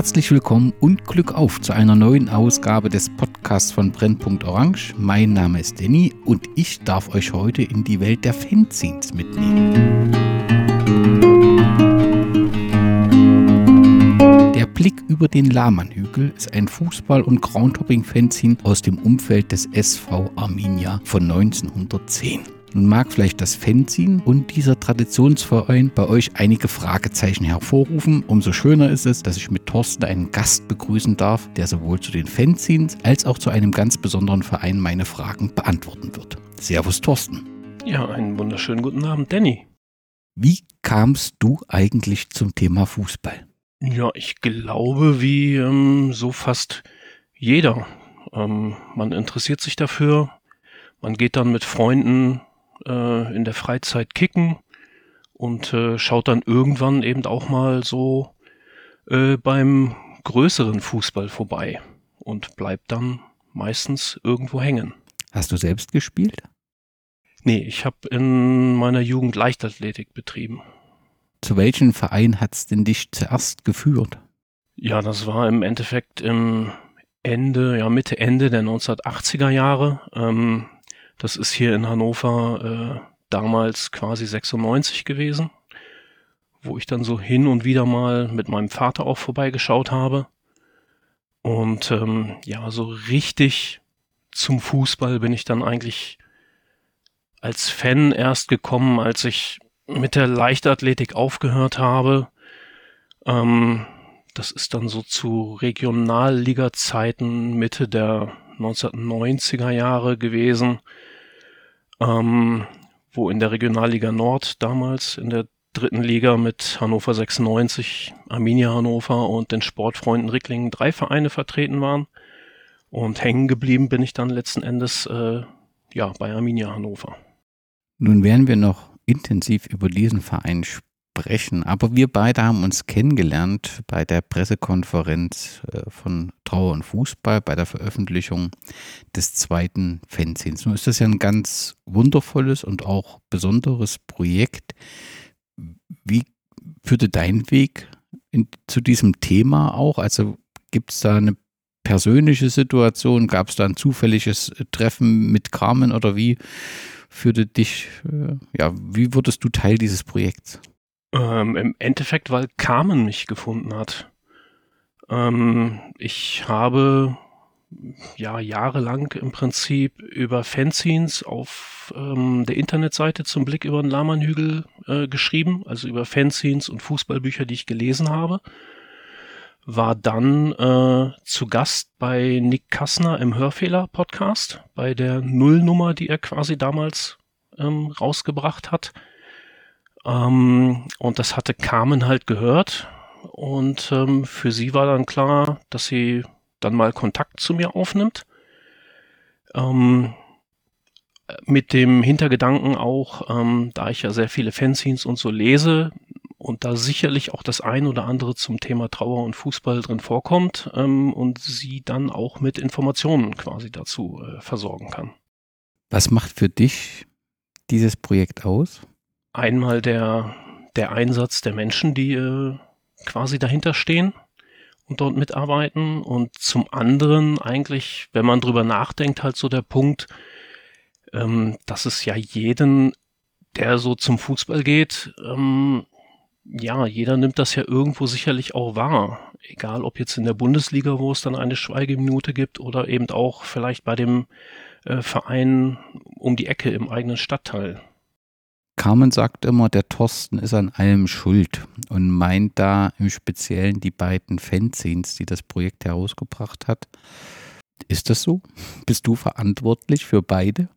Herzlich willkommen und Glück auf zu einer neuen Ausgabe des Podcasts von Brennpunkt Orange. Mein Name ist Danny und ich darf euch heute in die Welt der Fanzines mitnehmen. Der Blick über den Lahmannhügel ist ein Fußball- und Groundhopping-Fanzine aus dem Umfeld des SV Arminia von 1910. Nun mag vielleicht das Fanzine und dieser Traditionsverein bei euch einige Fragezeichen hervorrufen. Umso schöner ist es, dass ich mit Thorsten einen Gast begrüßen darf, der sowohl zu den Fanzines als auch zu einem ganz besonderen Verein meine Fragen beantworten wird. Servus Thorsten. Ja, einen wunderschönen guten Abend, Danny. Wie kamst du eigentlich zum Thema Fußball? Ja, ich glaube, wie ähm, so fast jeder. Ähm, man interessiert sich dafür, man geht dann mit Freunden äh, in der Freizeit kicken und äh, schaut dann irgendwann eben auch mal so äh, beim größeren Fußball vorbei und bleibt dann meistens irgendwo hängen. Hast du selbst gespielt? Nee, ich habe in meiner Jugend Leichtathletik betrieben. Zu welchem Verein hat es denn dich zuerst geführt? Ja, das war im Endeffekt im Ende, ja Mitte, Ende der 1980er Jahre. Ähm, das ist hier in Hannover äh, damals quasi 96 gewesen, wo ich dann so hin und wieder mal mit meinem Vater auch vorbeigeschaut habe. Und ähm, ja, so richtig zum Fußball bin ich dann eigentlich als Fan erst gekommen, als ich mit der Leichtathletik aufgehört habe. Ähm, das ist dann so zu Regionalliga-Zeiten Mitte der 1990er Jahre gewesen ähm, wo in der Regionalliga Nord damals in der dritten Liga mit Hannover 96, Arminia Hannover und den Sportfreunden Ricklingen drei Vereine vertreten waren. Und hängen geblieben bin ich dann letzten Endes äh, ja bei Arminia Hannover. Nun werden wir noch intensiv über diesen Verein sprechen sprechen. Aber wir beide haben uns kennengelernt bei der Pressekonferenz äh, von Trauer und Fußball, bei der Veröffentlichung des zweiten Fanzines. Nun ist das ja ein ganz wundervolles und auch besonderes Projekt. Wie führte dein Weg in, zu diesem Thema auch? Also gibt es da eine persönliche Situation? Gab es da ein zufälliges Treffen mit Carmen oder wie führte dich, äh, ja, wie wurdest du Teil dieses Projekts? Ähm, Im Endeffekt, weil Carmen mich gefunden hat. Ähm, ich habe ja jahrelang im Prinzip über Fanzines auf ähm, der Internetseite zum Blick über den Lahmannhügel äh, geschrieben, also über Fanzines und Fußballbücher, die ich gelesen habe. War dann äh, zu Gast bei Nick Kassner im Hörfehler-Podcast, bei der Nullnummer, die er quasi damals ähm, rausgebracht hat. Ähm, und das hatte Carmen halt gehört. Und ähm, für sie war dann klar, dass sie dann mal Kontakt zu mir aufnimmt. Ähm, mit dem Hintergedanken auch, ähm, da ich ja sehr viele Fanzines und so lese und da sicherlich auch das ein oder andere zum Thema Trauer und Fußball drin vorkommt ähm, und sie dann auch mit Informationen quasi dazu äh, versorgen kann. Was macht für dich dieses Projekt aus? Einmal der, der Einsatz der Menschen, die äh, quasi dahinter stehen und dort mitarbeiten. Und zum anderen eigentlich, wenn man drüber nachdenkt, halt so der Punkt, ähm, dass es ja jeden, der so zum Fußball geht, ähm, ja, jeder nimmt das ja irgendwo sicherlich auch wahr. Egal ob jetzt in der Bundesliga, wo es dann eine Schweigeminute gibt oder eben auch vielleicht bei dem äh, Verein um die Ecke im eigenen Stadtteil. Carmen sagt immer, der Thorsten ist an allem schuld und meint da im Speziellen die beiden Fanzines, die das Projekt herausgebracht hat. Ist das so? Bist du verantwortlich für beide?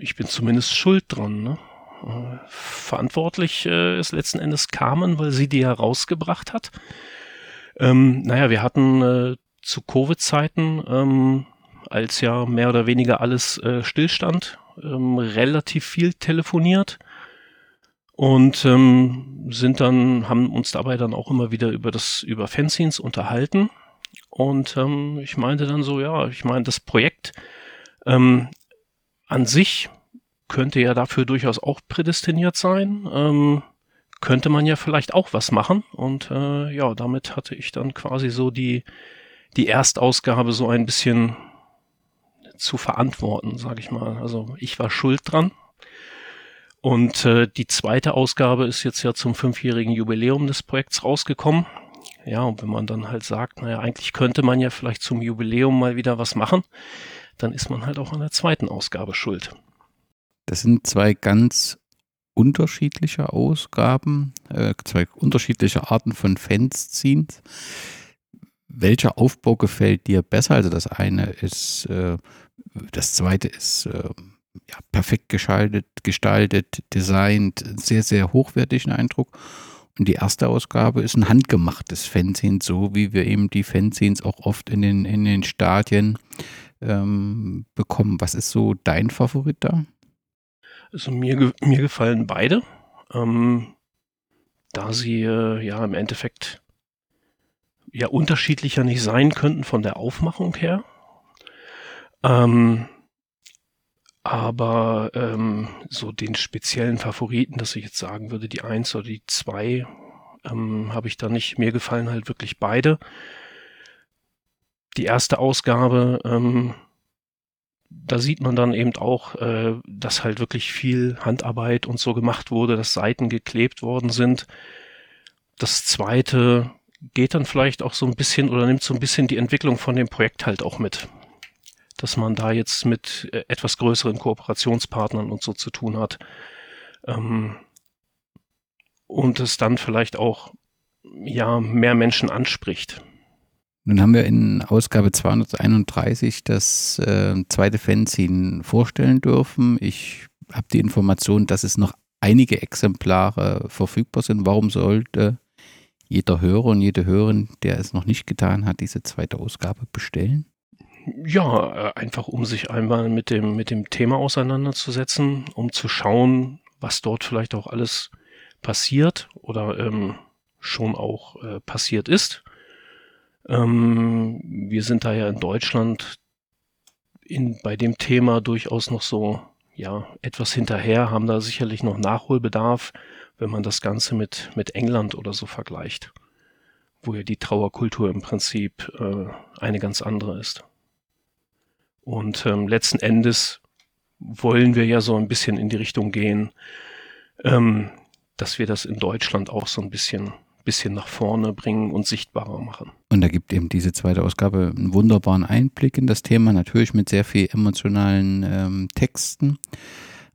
Ich bin zumindest schuld dran. Ne? Äh, verantwortlich äh, ist letzten Endes Carmen, weil sie die herausgebracht hat. Ähm, naja, wir hatten äh, zu Covid-Zeiten, ähm, als ja mehr oder weniger alles äh, stillstand, ähm, relativ viel telefoniert und ähm, sind dann, haben uns dabei dann auch immer wieder über das, über Fanzines unterhalten. Und ähm, ich meinte dann so, ja, ich meine, das Projekt ähm, an sich könnte ja dafür durchaus auch prädestiniert sein. Ähm, könnte man ja vielleicht auch was machen. Und äh, ja, damit hatte ich dann quasi so die, die Erstausgabe so ein bisschen zu verantworten, sage ich mal. Also ich war schuld dran. Und äh, die zweite Ausgabe ist jetzt ja zum fünfjährigen Jubiläum des Projekts rausgekommen. Ja, und wenn man dann halt sagt, naja, eigentlich könnte man ja vielleicht zum Jubiläum mal wieder was machen, dann ist man halt auch an der zweiten Ausgabe schuld. Das sind zwei ganz unterschiedliche Ausgaben, äh, zwei unterschiedliche Arten von Fanzines. Welcher Aufbau gefällt dir besser? Also das eine ist, äh, das zweite ist äh, ja, perfekt geschaltet, gestaltet, designt, sehr, sehr hochwertigen Eindruck. Und die erste Ausgabe ist ein handgemachtes Fanzine, so wie wir eben die Fanzines auch oft in den, in den Stadien ähm, bekommen. Was ist so dein Favorit da? Also mir, mir gefallen beide, ähm, da sie äh, ja im Endeffekt ja unterschiedlicher nicht sein könnten von der Aufmachung her. Ähm, aber ähm, so den speziellen Favoriten, dass ich jetzt sagen würde, die eins oder die zwei, ähm, habe ich da nicht. Mir gefallen halt wirklich beide. Die erste Ausgabe, ähm, da sieht man dann eben auch, äh, dass halt wirklich viel Handarbeit und so gemacht wurde, dass Seiten geklebt worden sind. Das zweite geht dann vielleicht auch so ein bisschen oder nimmt so ein bisschen die Entwicklung von dem Projekt halt auch mit dass man da jetzt mit äh, etwas größeren Kooperationspartnern und so zu tun hat. Ähm, und es dann vielleicht auch ja mehr Menschen anspricht. Nun haben wir in Ausgabe 231 das äh, zweite Fanzine vorstellen dürfen. Ich habe die Information, dass es noch einige Exemplare verfügbar sind. Warum sollte jeder Hörer und jede Hörerin, der es noch nicht getan hat, diese zweite Ausgabe bestellen? Ja, äh, einfach um sich einmal mit dem, mit dem Thema auseinanderzusetzen, um zu schauen, was dort vielleicht auch alles passiert oder ähm, schon auch äh, passiert ist. Ähm, wir sind da ja in Deutschland in, bei dem Thema durchaus noch so ja, etwas hinterher, haben da sicherlich noch Nachholbedarf, wenn man das Ganze mit, mit England oder so vergleicht, wo ja die Trauerkultur im Prinzip äh, eine ganz andere ist. Und ähm, letzten Endes wollen wir ja so ein bisschen in die Richtung gehen, ähm, dass wir das in Deutschland auch so ein bisschen bisschen nach vorne bringen und sichtbarer machen. Und da gibt eben diese zweite Ausgabe einen wunderbaren Einblick in das Thema, natürlich mit sehr viel emotionalen ähm, Texten,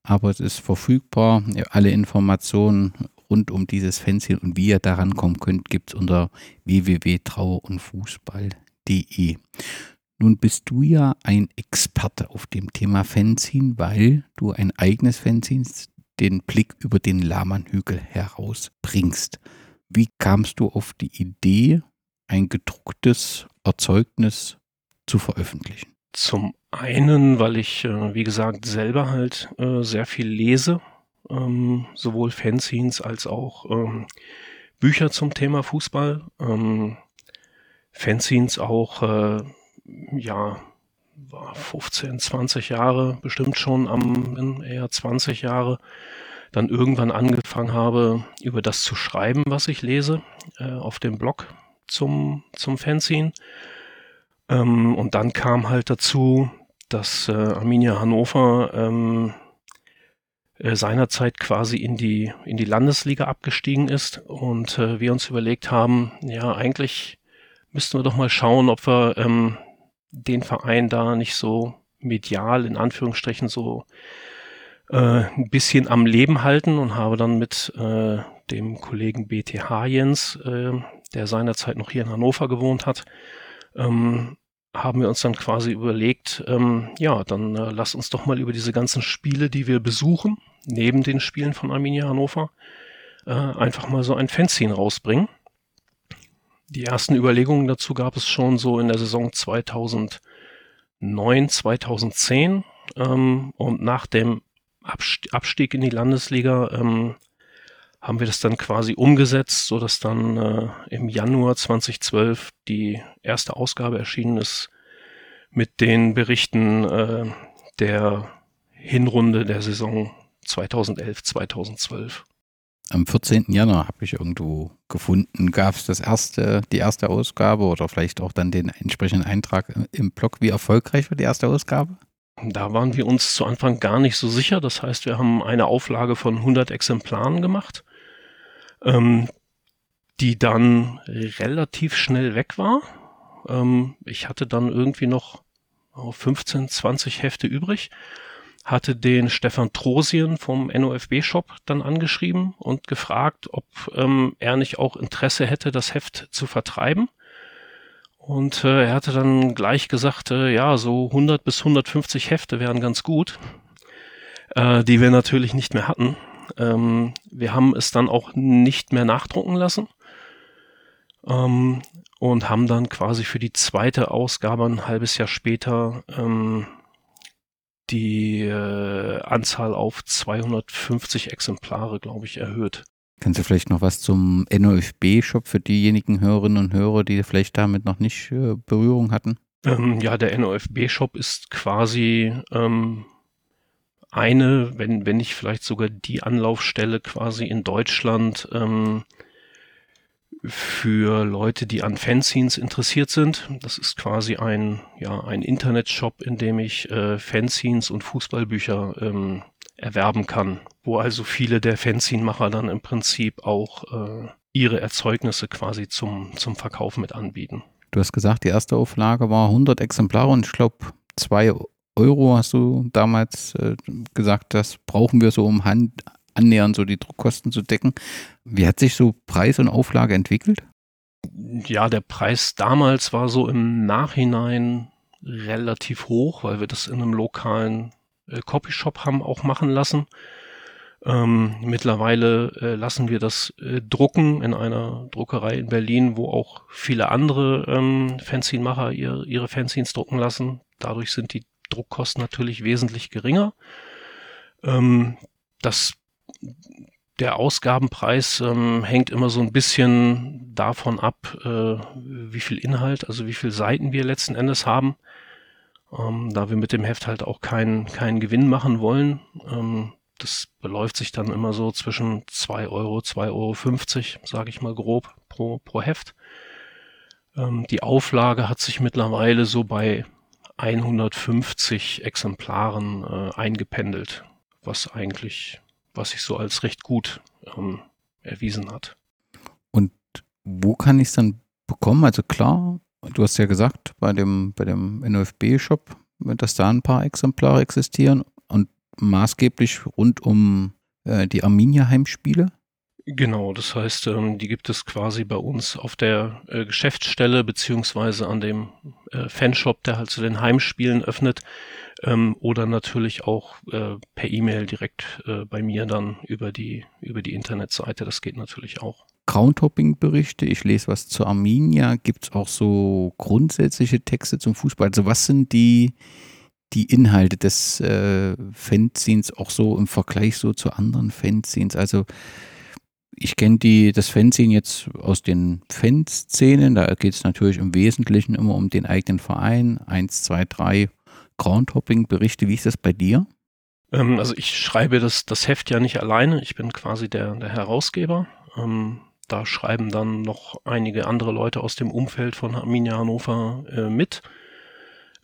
aber es ist verfügbar. Alle Informationen rund um dieses Fanzine und wie ihr daran kommen könnt, gibt es unter www.trauerundfußball.de. Nun bist du ja ein Experte auf dem Thema Fanzine, weil du ein eigenes Fanzine, den Blick über den Lahmannhügel herausbringst. Wie kamst du auf die Idee, ein gedrucktes Erzeugnis zu veröffentlichen? Zum einen, weil ich, äh, wie gesagt, selber halt äh, sehr viel lese, ähm, sowohl Fanzines als auch ähm, Bücher zum Thema Fußball. Ähm, Fanzines auch äh, ja, war 15, 20 Jahre, bestimmt schon am, eher 20 Jahre, dann irgendwann angefangen habe, über das zu schreiben, was ich lese, äh, auf dem Blog zum, zum Fanzine. Ähm, und dann kam halt dazu, dass äh, Arminia Hannover ähm, äh, seinerzeit quasi in die, in die Landesliga abgestiegen ist und äh, wir uns überlegt haben, ja, eigentlich müssten wir doch mal schauen, ob wir ähm, den Verein da nicht so medial in Anführungsstrichen so äh, ein bisschen am Leben halten und habe dann mit äh, dem Kollegen BTH Jens, äh, der seinerzeit noch hier in Hannover gewohnt hat, ähm, haben wir uns dann quasi überlegt, ähm, ja, dann äh, lass uns doch mal über diese ganzen Spiele, die wir besuchen, neben den Spielen von Arminia Hannover, äh, einfach mal so ein Fanzine rausbringen. Die ersten Überlegungen dazu gab es schon so in der Saison 2009, 2010. Ähm, und nach dem Abstieg in die Landesliga ähm, haben wir das dann quasi umgesetzt, so dass dann äh, im Januar 2012 die erste Ausgabe erschienen ist mit den Berichten äh, der Hinrunde der Saison 2011, 2012. am 14. Januar habe ich irgendwo gefunden. Gab es das erste, die erste Ausgabe oder vielleicht auch dann den entsprechenden Eintrag im Blog? Wie erfolgreich war die erste Ausgabe? Da waren wir uns zu Anfang gar nicht so sicher. Das heißt, wir haben eine Auflage von 100 Exemplaren gemacht, ähm, die dann relativ schnell weg war. Ähm, ich hatte dann irgendwie noch 15, 20 Hefte übrig hatte den Stefan Trosien vom NOFB-Shop dann angeschrieben und gefragt, ob ähm, er nicht auch Interesse hätte, das Heft zu vertreiben. Und äh, er hatte dann gleich gesagt, äh, ja, so 100 bis 150 Hefte wären ganz gut, äh, die wir natürlich nicht mehr hatten. Ähm, wir haben es dann auch nicht mehr nachdrucken lassen ähm, und haben dann quasi für die zweite Ausgabe ein halbes Jahr später ähm, die äh, Anzahl auf 250 Exemplare, glaube ich, erhöht. Kannst du vielleicht noch was zum NOFB-Shop für diejenigen Hörerinnen und Hörer, die vielleicht damit noch nicht äh, Berührung hatten? Ähm, ja, der NOFB-Shop ist quasi ähm, eine, wenn, wenn nicht vielleicht sogar die Anlaufstelle quasi in Deutschland, ähm, für Leute, die an Fanzines interessiert sind. Das ist quasi ein, ja, ein Internetshop, in dem ich äh, Fanzines und Fußballbücher ähm, erwerben kann, wo also viele der Fanzine-Macher dann im Prinzip auch äh, ihre Erzeugnisse quasi zum, zum Verkauf mit anbieten. Du hast gesagt, die erste Auflage war 100 Exemplare und ich glaube, zwei Euro hast du damals äh, gesagt, das brauchen wir so, um Hand, annähernd so die Druckkosten zu decken. Wie hat sich so Preis und Auflage entwickelt? Ja, der Preis damals war so im Nachhinein relativ hoch, weil wir das in einem lokalen äh, Copyshop haben auch machen lassen. Ähm, mittlerweile äh, lassen wir das äh, drucken in einer Druckerei in Berlin, wo auch viele andere ähm, Fanzine-Macher ihr, ihre Fanzines drucken lassen. Dadurch sind die Druckkosten natürlich wesentlich geringer. Ähm, das der Ausgabenpreis ähm, hängt immer so ein bisschen davon ab, äh, wie viel Inhalt, also wie viele Seiten wir letzten Endes haben. Ähm, da wir mit dem Heft halt auch keinen keinen Gewinn machen wollen. Ähm, das beläuft sich dann immer so zwischen 2 Euro, 2,50 Euro, sage ich mal grob, pro, pro Heft. Ähm, die Auflage hat sich mittlerweile so bei 150 Exemplaren äh, eingependelt, was eigentlich was sich so als recht gut ähm, erwiesen hat. Und wo kann ich es dann bekommen? Also klar, du hast ja gesagt, bei dem, bei dem NOFB-Shop, dass da ein paar Exemplare existieren und maßgeblich rund um äh, die Arminia-Heimspiele. Genau, das heißt, ähm, die gibt es quasi bei uns auf der äh, Geschäftsstelle beziehungsweise an dem äh, Fanshop, der halt zu den Heimspielen öffnet ähm, oder natürlich auch äh, per E-Mail direkt äh, bei mir dann über die, über die Internetseite. Das geht natürlich auch. Groundhopping-Berichte, ich lese was zu Arminia. Gibt es auch so grundsätzliche Texte zum Fußball? Also was sind die, die Inhalte des äh, Fanzines auch so im Vergleich so zu anderen Fanzines? Also ich kenne das Fanzine jetzt aus den Fanszenen. Da geht es natürlich im Wesentlichen immer um den eigenen Verein. Eins, zwei, drei Groundhopping-Berichte. Wie ist das bei dir? Ähm, also ich schreibe das, das Heft ja nicht alleine. Ich bin quasi der, der Herausgeber. Ähm, da schreiben dann noch einige andere Leute aus dem Umfeld von Arminia Hannover äh, mit.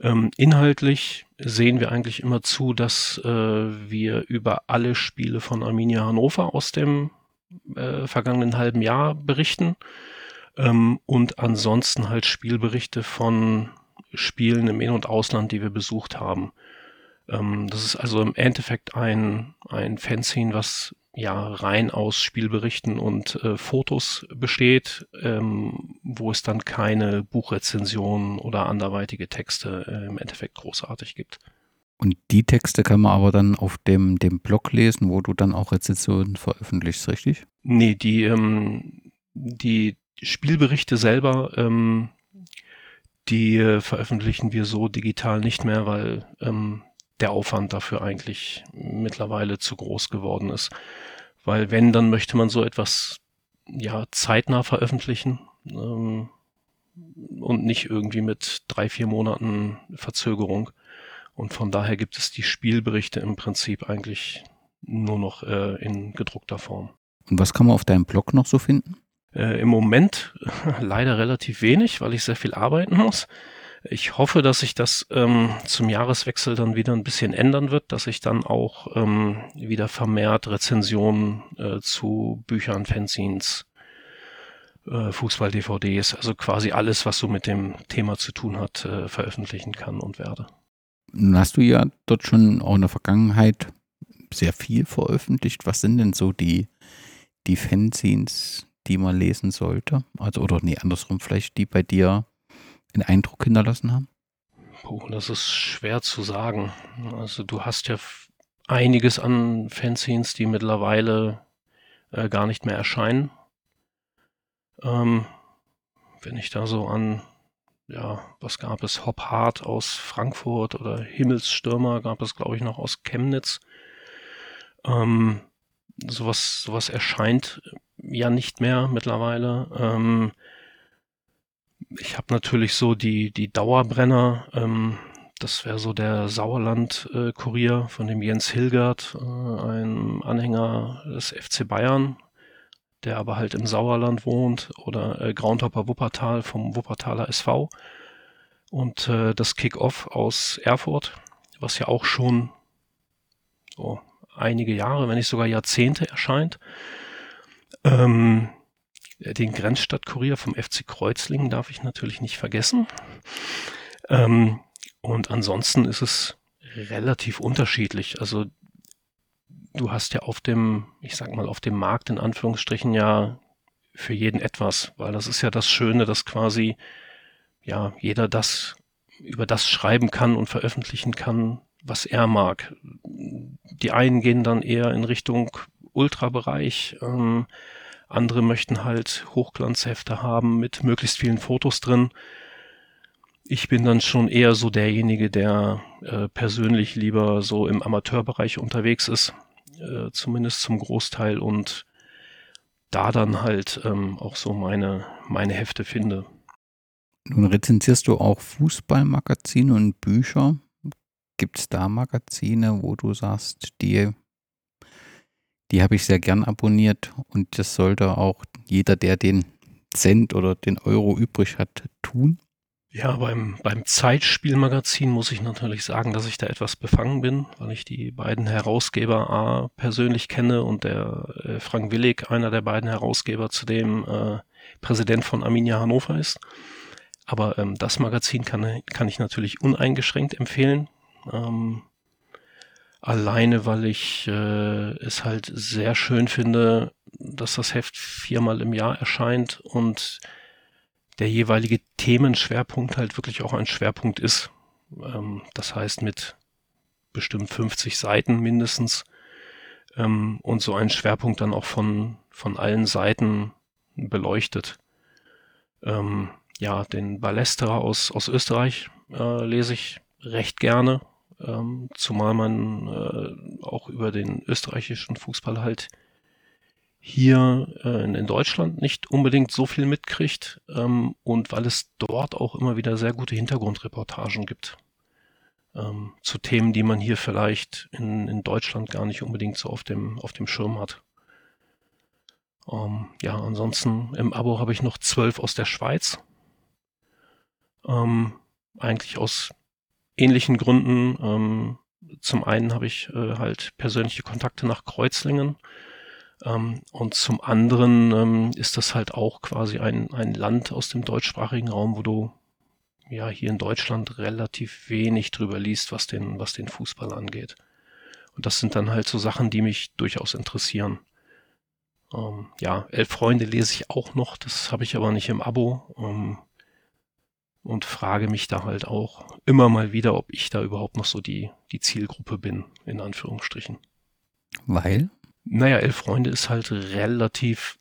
Ähm, inhaltlich sehen wir eigentlich immer zu, dass äh, wir über alle Spiele von Arminia Hannover aus dem äh, vergangenen halben Jahr berichten ähm, und ansonsten halt Spielberichte von Spielen im In- und Ausland, die wir besucht haben. Ähm, das ist also im Endeffekt ein, ein Fanzine, was ja rein aus Spielberichten und äh, Fotos besteht, ähm, wo es dann keine Buchrezensionen oder anderweitige Texte äh, im Endeffekt großartig gibt. Und die Texte kann man aber dann auf dem, dem Blog lesen, wo du dann auch Rezensionen veröffentlichst, richtig? Nee, die, ähm, die Spielberichte selber die die äh, veröffentlichen wir so digital nicht mehr, weil ähm, der Aufwand dafür eigentlich mittlerweile zu groß geworden ist. Weil wenn, dann möchte man so etwas ja zeitnah veröffentlichen ähm, und nicht irgendwie mit drei, vier Monaten Verzögerung. Und von daher gibt es die Spielberichte im Prinzip eigentlich nur noch äh, in gedruckter Form. Und was kann man auf deinem Blog noch so finden? Äh, Im Moment leider relativ wenig, weil ich sehr viel arbeiten muss. Ich hoffe, dass sich das ähm, zum Jahreswechsel dann wieder ein bisschen ändern wird, dass ich dann auch ähm, wieder vermehrt Rezensionen äh, zu Büchern, Fanzines, äh, Fußball-DVDs, also quasi alles, was so mit dem Thema zu tun hat, äh, veröffentlichen kann und werde. Nun hast du ja dort schon auch in der Vergangenheit sehr viel veröffentlicht. Was sind denn so die, die Fanzines, die man lesen sollte? Also, oder nee, andersrum, vielleicht die bei dir einen Eindruck hinterlassen haben? Puh, das ist schwer zu sagen. Also, du hast ja einiges an Fanzines, die mittlerweile äh, gar nicht mehr erscheinen. Ähm, wenn ich da so an, ja, was gab es? Hop Hart aus Frankfurt oder Himmelsstürmer gab es, glaube ich, noch aus Chemnitz. Ähm, sowas, sowas erscheint ja nicht mehr mittlerweile. Ähm, ich habe natürlich so die, die Dauerbrenner. Ähm, das wäre so der Sauerland-Kurier äh, von dem Jens Hilgert, äh, ein Anhänger des FC Bayern, der aber halt im Sauerland wohnt, oder äh, Grauntopper Wuppertal vom Wuppertaler SV. Und äh, das Kick-Off aus Erfurt, was ja auch schon oh, einige Jahre, wenn nicht sogar Jahrzehnte erscheint. Ähm, den Grenzstadtkurier vom FC Kreuzlingen darf ich natürlich nicht vergessen. Ähm, und ansonsten ist es relativ unterschiedlich. Also du hast ja auf dem, ich sag mal, auf dem Markt in Anführungsstrichen ja für jeden etwas, weil das ist ja das Schöne, dass quasi ja jeder das über das schreiben kann und veröffentlichen kann, was er mag. Die einen gehen dann eher in Richtung Ultrabereich, ähm, andere möchten halt Hochglanzhefte haben mit möglichst vielen Fotos drin. Ich bin dann schon eher so derjenige, der äh, persönlich lieber so im Amateurbereich unterwegs ist, äh, zumindest zum Großteil und da dann halt ähm, auch so meine, meine Hefte finde. Nun rezensierst du auch Fußballmagazine und Bücher. Gibt es da Magazine, wo du sagst, die die habe ich sehr gern abonniert und das sollte auch jeder, der den Cent oder den Euro übrig hat, tun. Ja, beim, beim Zeitspielmagazin muss ich natürlich sagen, dass ich da etwas befangen bin, weil ich die beiden Herausgeber A persönlich kenne und der äh, Frank Willig, einer der beiden Herausgeber, zudem äh, Präsident von Arminia Hannover ist. Aber ähm, das Magazin kann, kann ich natürlich uneingeschränkt empfehlen. Ähm, Alleine, weil ich äh, es halt sehr schön finde, dass das Heft viermal im Jahr erscheint und der jeweilige Themenschwerpunkt halt wirklich auch ein Schwerpunkt ist. Ähm, das heißt mit bestimmt 50 Seiten mindestens ähm, und so einen Schwerpunkt dann auch von, von allen Seiten beleuchtet. Ähm, ja, den Ballesterer aus, aus Österreich äh, lese ich recht gerne ähm, zumal man äh, auch über den österreichischen Fußball halt hier äh, in, Deutschland nicht unbedingt so viel mitkriegt ähm, und weil es dort auch immer wieder sehr gute Hintergrundreportagen gibt ähm, zu Themen, die man hier vielleicht in, in Deutschland gar nicht unbedingt so auf dem, auf dem Schirm hat. Ähm, ja, ansonsten im Abo habe ich noch zwölf aus der Schweiz. Ähm, eigentlich aus ähnlichen Gründen. Ähm, zum einen habe ich äh, halt persönliche Kontakte nach Kreuzlingen ähm, und zum anderen ähm, ist das halt auch quasi ein, ein Land aus dem deutschsprachigen Raum, wo du ja hier in Deutschland relativ wenig drüber liest, was den, was den Fußball angeht. Und das sind dann halt so Sachen, die mich durchaus interessieren. Ähm, ja, Elf Freunde lese ich auch noch, das habe ich aber nicht im Abo. Ähm, und frage mich da halt auch immer mal wieder, ob ich da überhaupt noch so die, die Zielgruppe bin, in Anführungsstrichen. Weil? Naja, Elf Freunde ist halt relativ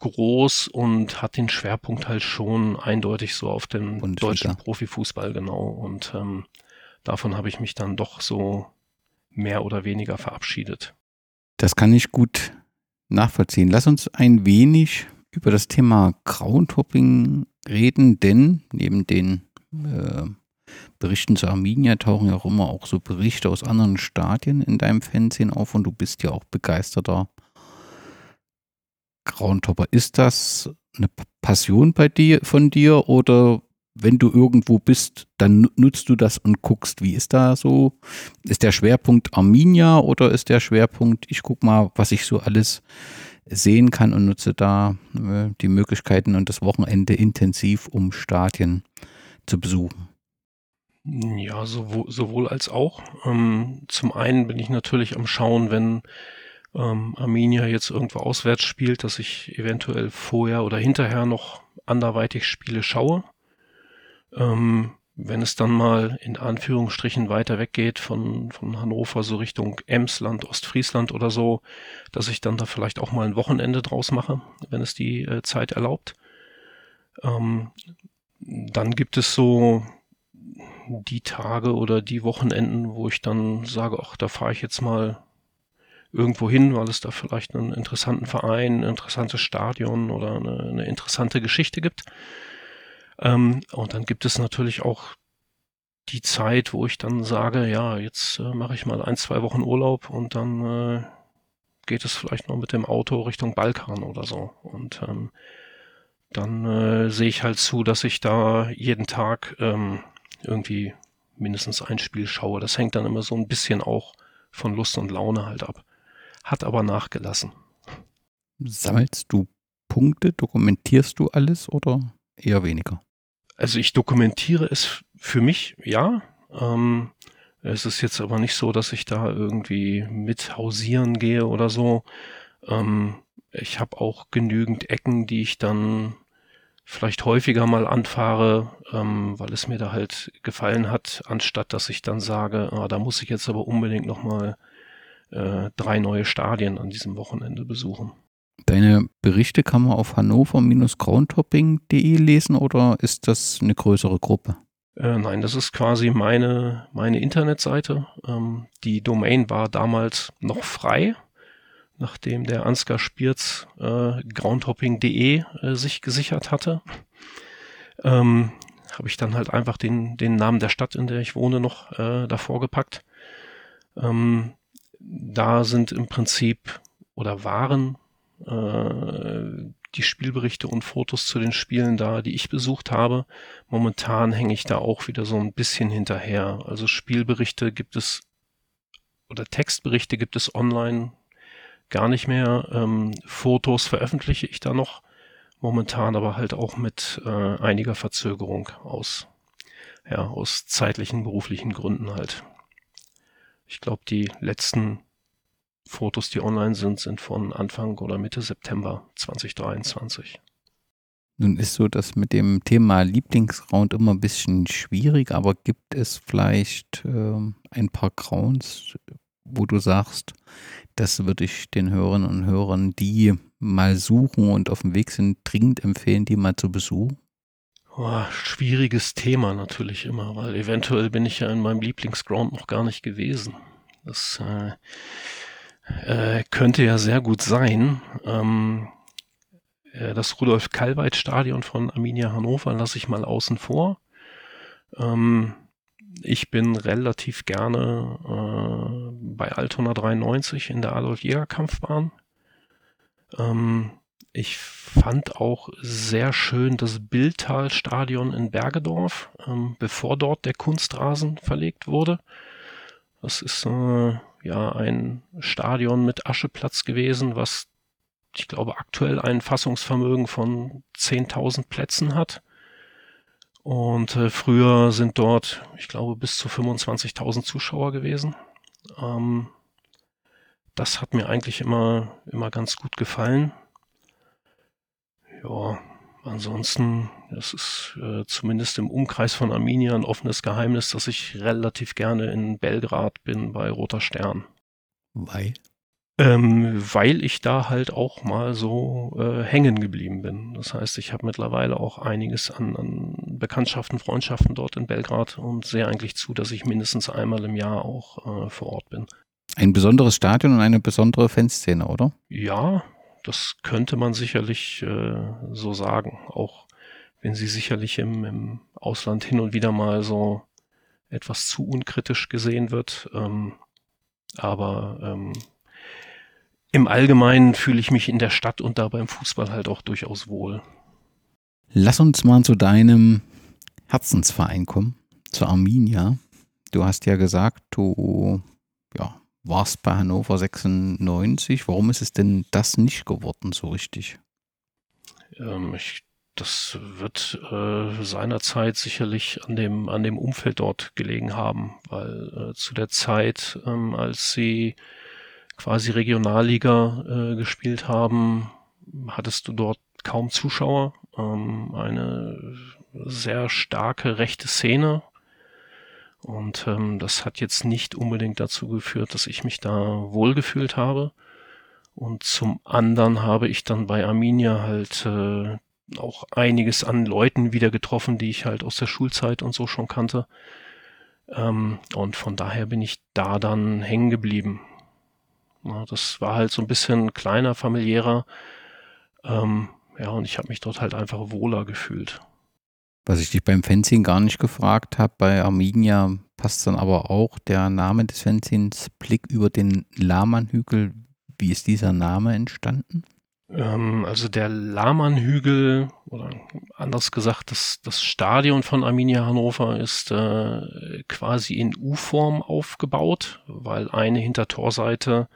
groß und hat den Schwerpunkt halt schon eindeutig so auf den Bundesliga. deutschen Profifußball, genau. Und ähm, davon habe ich mich dann doch so mehr oder weniger verabschiedet. Das kann ich gut nachvollziehen. Lass uns ein wenig über das Thema Groundhopping reden, denn neben den äh, Berichten zu Arminia tauchen ja auch immer auch so Berichte aus anderen Stadien in deinem Fernsehen auf und du bist ja auch begeisterter Groundhopper. Ist das eine Passion bei dir, von dir oder wenn du irgendwo bist, dann nutzt du das und guckst, wie ist da so? Ist der Schwerpunkt Arminia oder ist der Schwerpunkt, ich guck mal, was ich so alles sehen kann und nutze da äh, die Möglichkeiten und das Wochenende intensiv, um Stadien zu besuchen? Ja, sowohl, sowohl als auch. Ähm, zum einen bin ich natürlich am Schauen, wenn ähm, Arminia jetzt irgendwo auswärts spielt, dass ich eventuell vorher oder hinterher noch anderweitig Spiele schaue. Ähm, wenn es dann mal in Anführungsstrichen weiter weggeht von, von Hannover so Richtung Emsland, Ostfriesland oder so, dass ich dann da vielleicht auch mal ein Wochenende draus mache, wenn es die äh, Zeit erlaubt. Ähm, dann gibt es so die Tage oder die Wochenenden, wo ich dann sage, ach, da fahre ich jetzt mal irgendwo hin, weil es da vielleicht einen interessanten Verein, ein interessantes Stadion oder eine, eine interessante Geschichte gibt. Ähm, und dann gibt es natürlich auch die Zeit, wo ich dann sage, ja, jetzt äh, mache ich mal ein, zwei Wochen Urlaub und dann äh, geht es vielleicht noch mit dem Auto Richtung Balkan oder so. Und ähm, dann äh, sehe ich halt zu, dass ich da jeden Tag ähm, irgendwie mindestens ein Spiel schaue. Das hängt dann immer so ein bisschen auch von Lust und Laune halt ab. Hat aber nachgelassen. Sammelst du Punkte, dokumentierst du alles oder eher weniger? Also ich dokumentiere es für mich, ja. Ähm, es ist jetzt aber nicht so, dass ich da irgendwie mit hausieren gehe oder so. Ähm, ich habe auch genügend Ecken, die ich dann vielleicht häufiger mal anfahre, ähm, weil es mir da halt gefallen hat, anstatt dass ich dann sage, ah, da muss ich jetzt aber unbedingt nochmal äh, drei neue Stadien an diesem Wochenende besuchen. Deine Berichte kann man auf hannover-groundtopping.de lesen oder ist das eine größere Gruppe? Äh, nein, das ist quasi meine, meine Internetseite. Ähm, die Domain war damals noch frei nachdem der Ansgar Spierz äh, groundhopping.de äh, sich gesichert hatte, ähm, habe ich dann halt einfach den, den Namen der Stadt, in der ich wohne, noch äh, davor gepackt. Ähm, da sind im Prinzip oder waren äh, die Spielberichte und Fotos zu den Spielen da, die ich besucht habe. Momentan hänge ich da auch wieder so ein bisschen hinterher. Also Spielberichte gibt es oder Textberichte gibt es online gar nicht mehr. Ähm, Fotos veröffentliche ich da noch momentan, aber halt auch mit äh, einiger Verzögerung aus, ja, aus zeitlichen, beruflichen Gründen halt. Ich glaube, die letzten Fotos, die online sind, sind von Anfang oder Mitte September 2023. Nun ist so das mit dem Thema Lieblingsround immer ein bisschen schwierig, aber gibt es vielleicht äh, ein paar Grounds, wo du sagst, das würde ich den Hörerinnen und Hörern, die mal suchen und auf dem Weg sind, dringend empfehlen, die mal zu besuchen? Oh, schwieriges Thema natürlich immer, weil eventuell bin ich ja in meinem Lieblingsground noch gar nicht gewesen. Das äh, äh, könnte ja sehr gut sein. Ähm, äh, das Rudolf-Kalweit-Stadion von Arminia Hannover lasse ich mal außen vor. Ähm, ich bin relativ gerne äh, bei Altona 93 in der Adolf-Jäger-Kampfbahn. Ähm, ich fand auch sehr schön das Bildtal-Stadion in Bergedorf, ähm, bevor dort der Kunstrasen verlegt wurde. Das ist äh, ja ein Stadion mit Ascheplatz gewesen, was ich glaube aktuell ein Fassungsvermögen von 10.000 Plätzen hat. Und äh, früher sind dort, ich glaube, bis zu 25.000 Zuschauer gewesen. Ähm, das hat mir eigentlich immer, immer ganz gut gefallen. Ja, ansonsten, das ist äh, zumindest im Umkreis von Arminia ein offenes Geheimnis, dass ich relativ gerne in Belgrad bin bei Roter Stern. Weil? Ähm, weil ich da halt auch mal so äh, hängen geblieben bin. Das heißt, ich habe mittlerweile auch einiges an, an Bekanntschaften, Freundschaften dort in Belgrad und sehe eigentlich zu, dass ich mindestens einmal im Jahr auch äh, vor Ort bin. Ein besonderes Stadion und eine besondere Fanszene, oder? Ja, das könnte man sicherlich äh, so sagen. Auch wenn sie sicherlich im, im Ausland hin und wieder mal so etwas zu unkritisch gesehen wird. Ähm, aber ähm, im Allgemeinen fühle ich mich in der Stadt und da beim Fußball halt auch durchaus wohl. Lass uns mal zu deinem Herzensverein kommen, zu Arminia. Du hast ja gesagt, du ja, warst bei Hannover 96. Warum ist es denn das nicht geworden so richtig? Ähm, ich, das wird äh, seinerzeit sicherlich an dem, an dem Umfeld dort gelegen haben, weil äh, zu der Zeit, ähm, als sie quasi Regionalliga äh, gespielt haben, hattest du dort kaum Zuschauer. Ähm, eine sehr starke rechte Szene. Und ähm, das hat jetzt nicht unbedingt dazu geführt, dass ich mich da wohlgefühlt habe. Und zum anderen habe ich dann bei Arminia halt äh, auch einiges an Leuten wieder getroffen, die ich halt aus der Schulzeit und so schon kannte. Ähm, und von daher bin ich da dann hängen geblieben. Ja, das war halt so ein bisschen kleiner, familiärer. Ähm, ja, und ich habe mich dort halt einfach wohler gefühlt. Was ich dich beim Fencing gar nicht gefragt habe, bei Arminia passt dann aber auch der Name des Fanzines Blick über den Lahmannhügel. Wie ist dieser Name entstanden? Ähm, also der Lahmannhügel, oder anders gesagt, das, das Stadion von Arminia Hannover ist äh, quasi in U-Form aufgebaut, weil eine Hintertorseite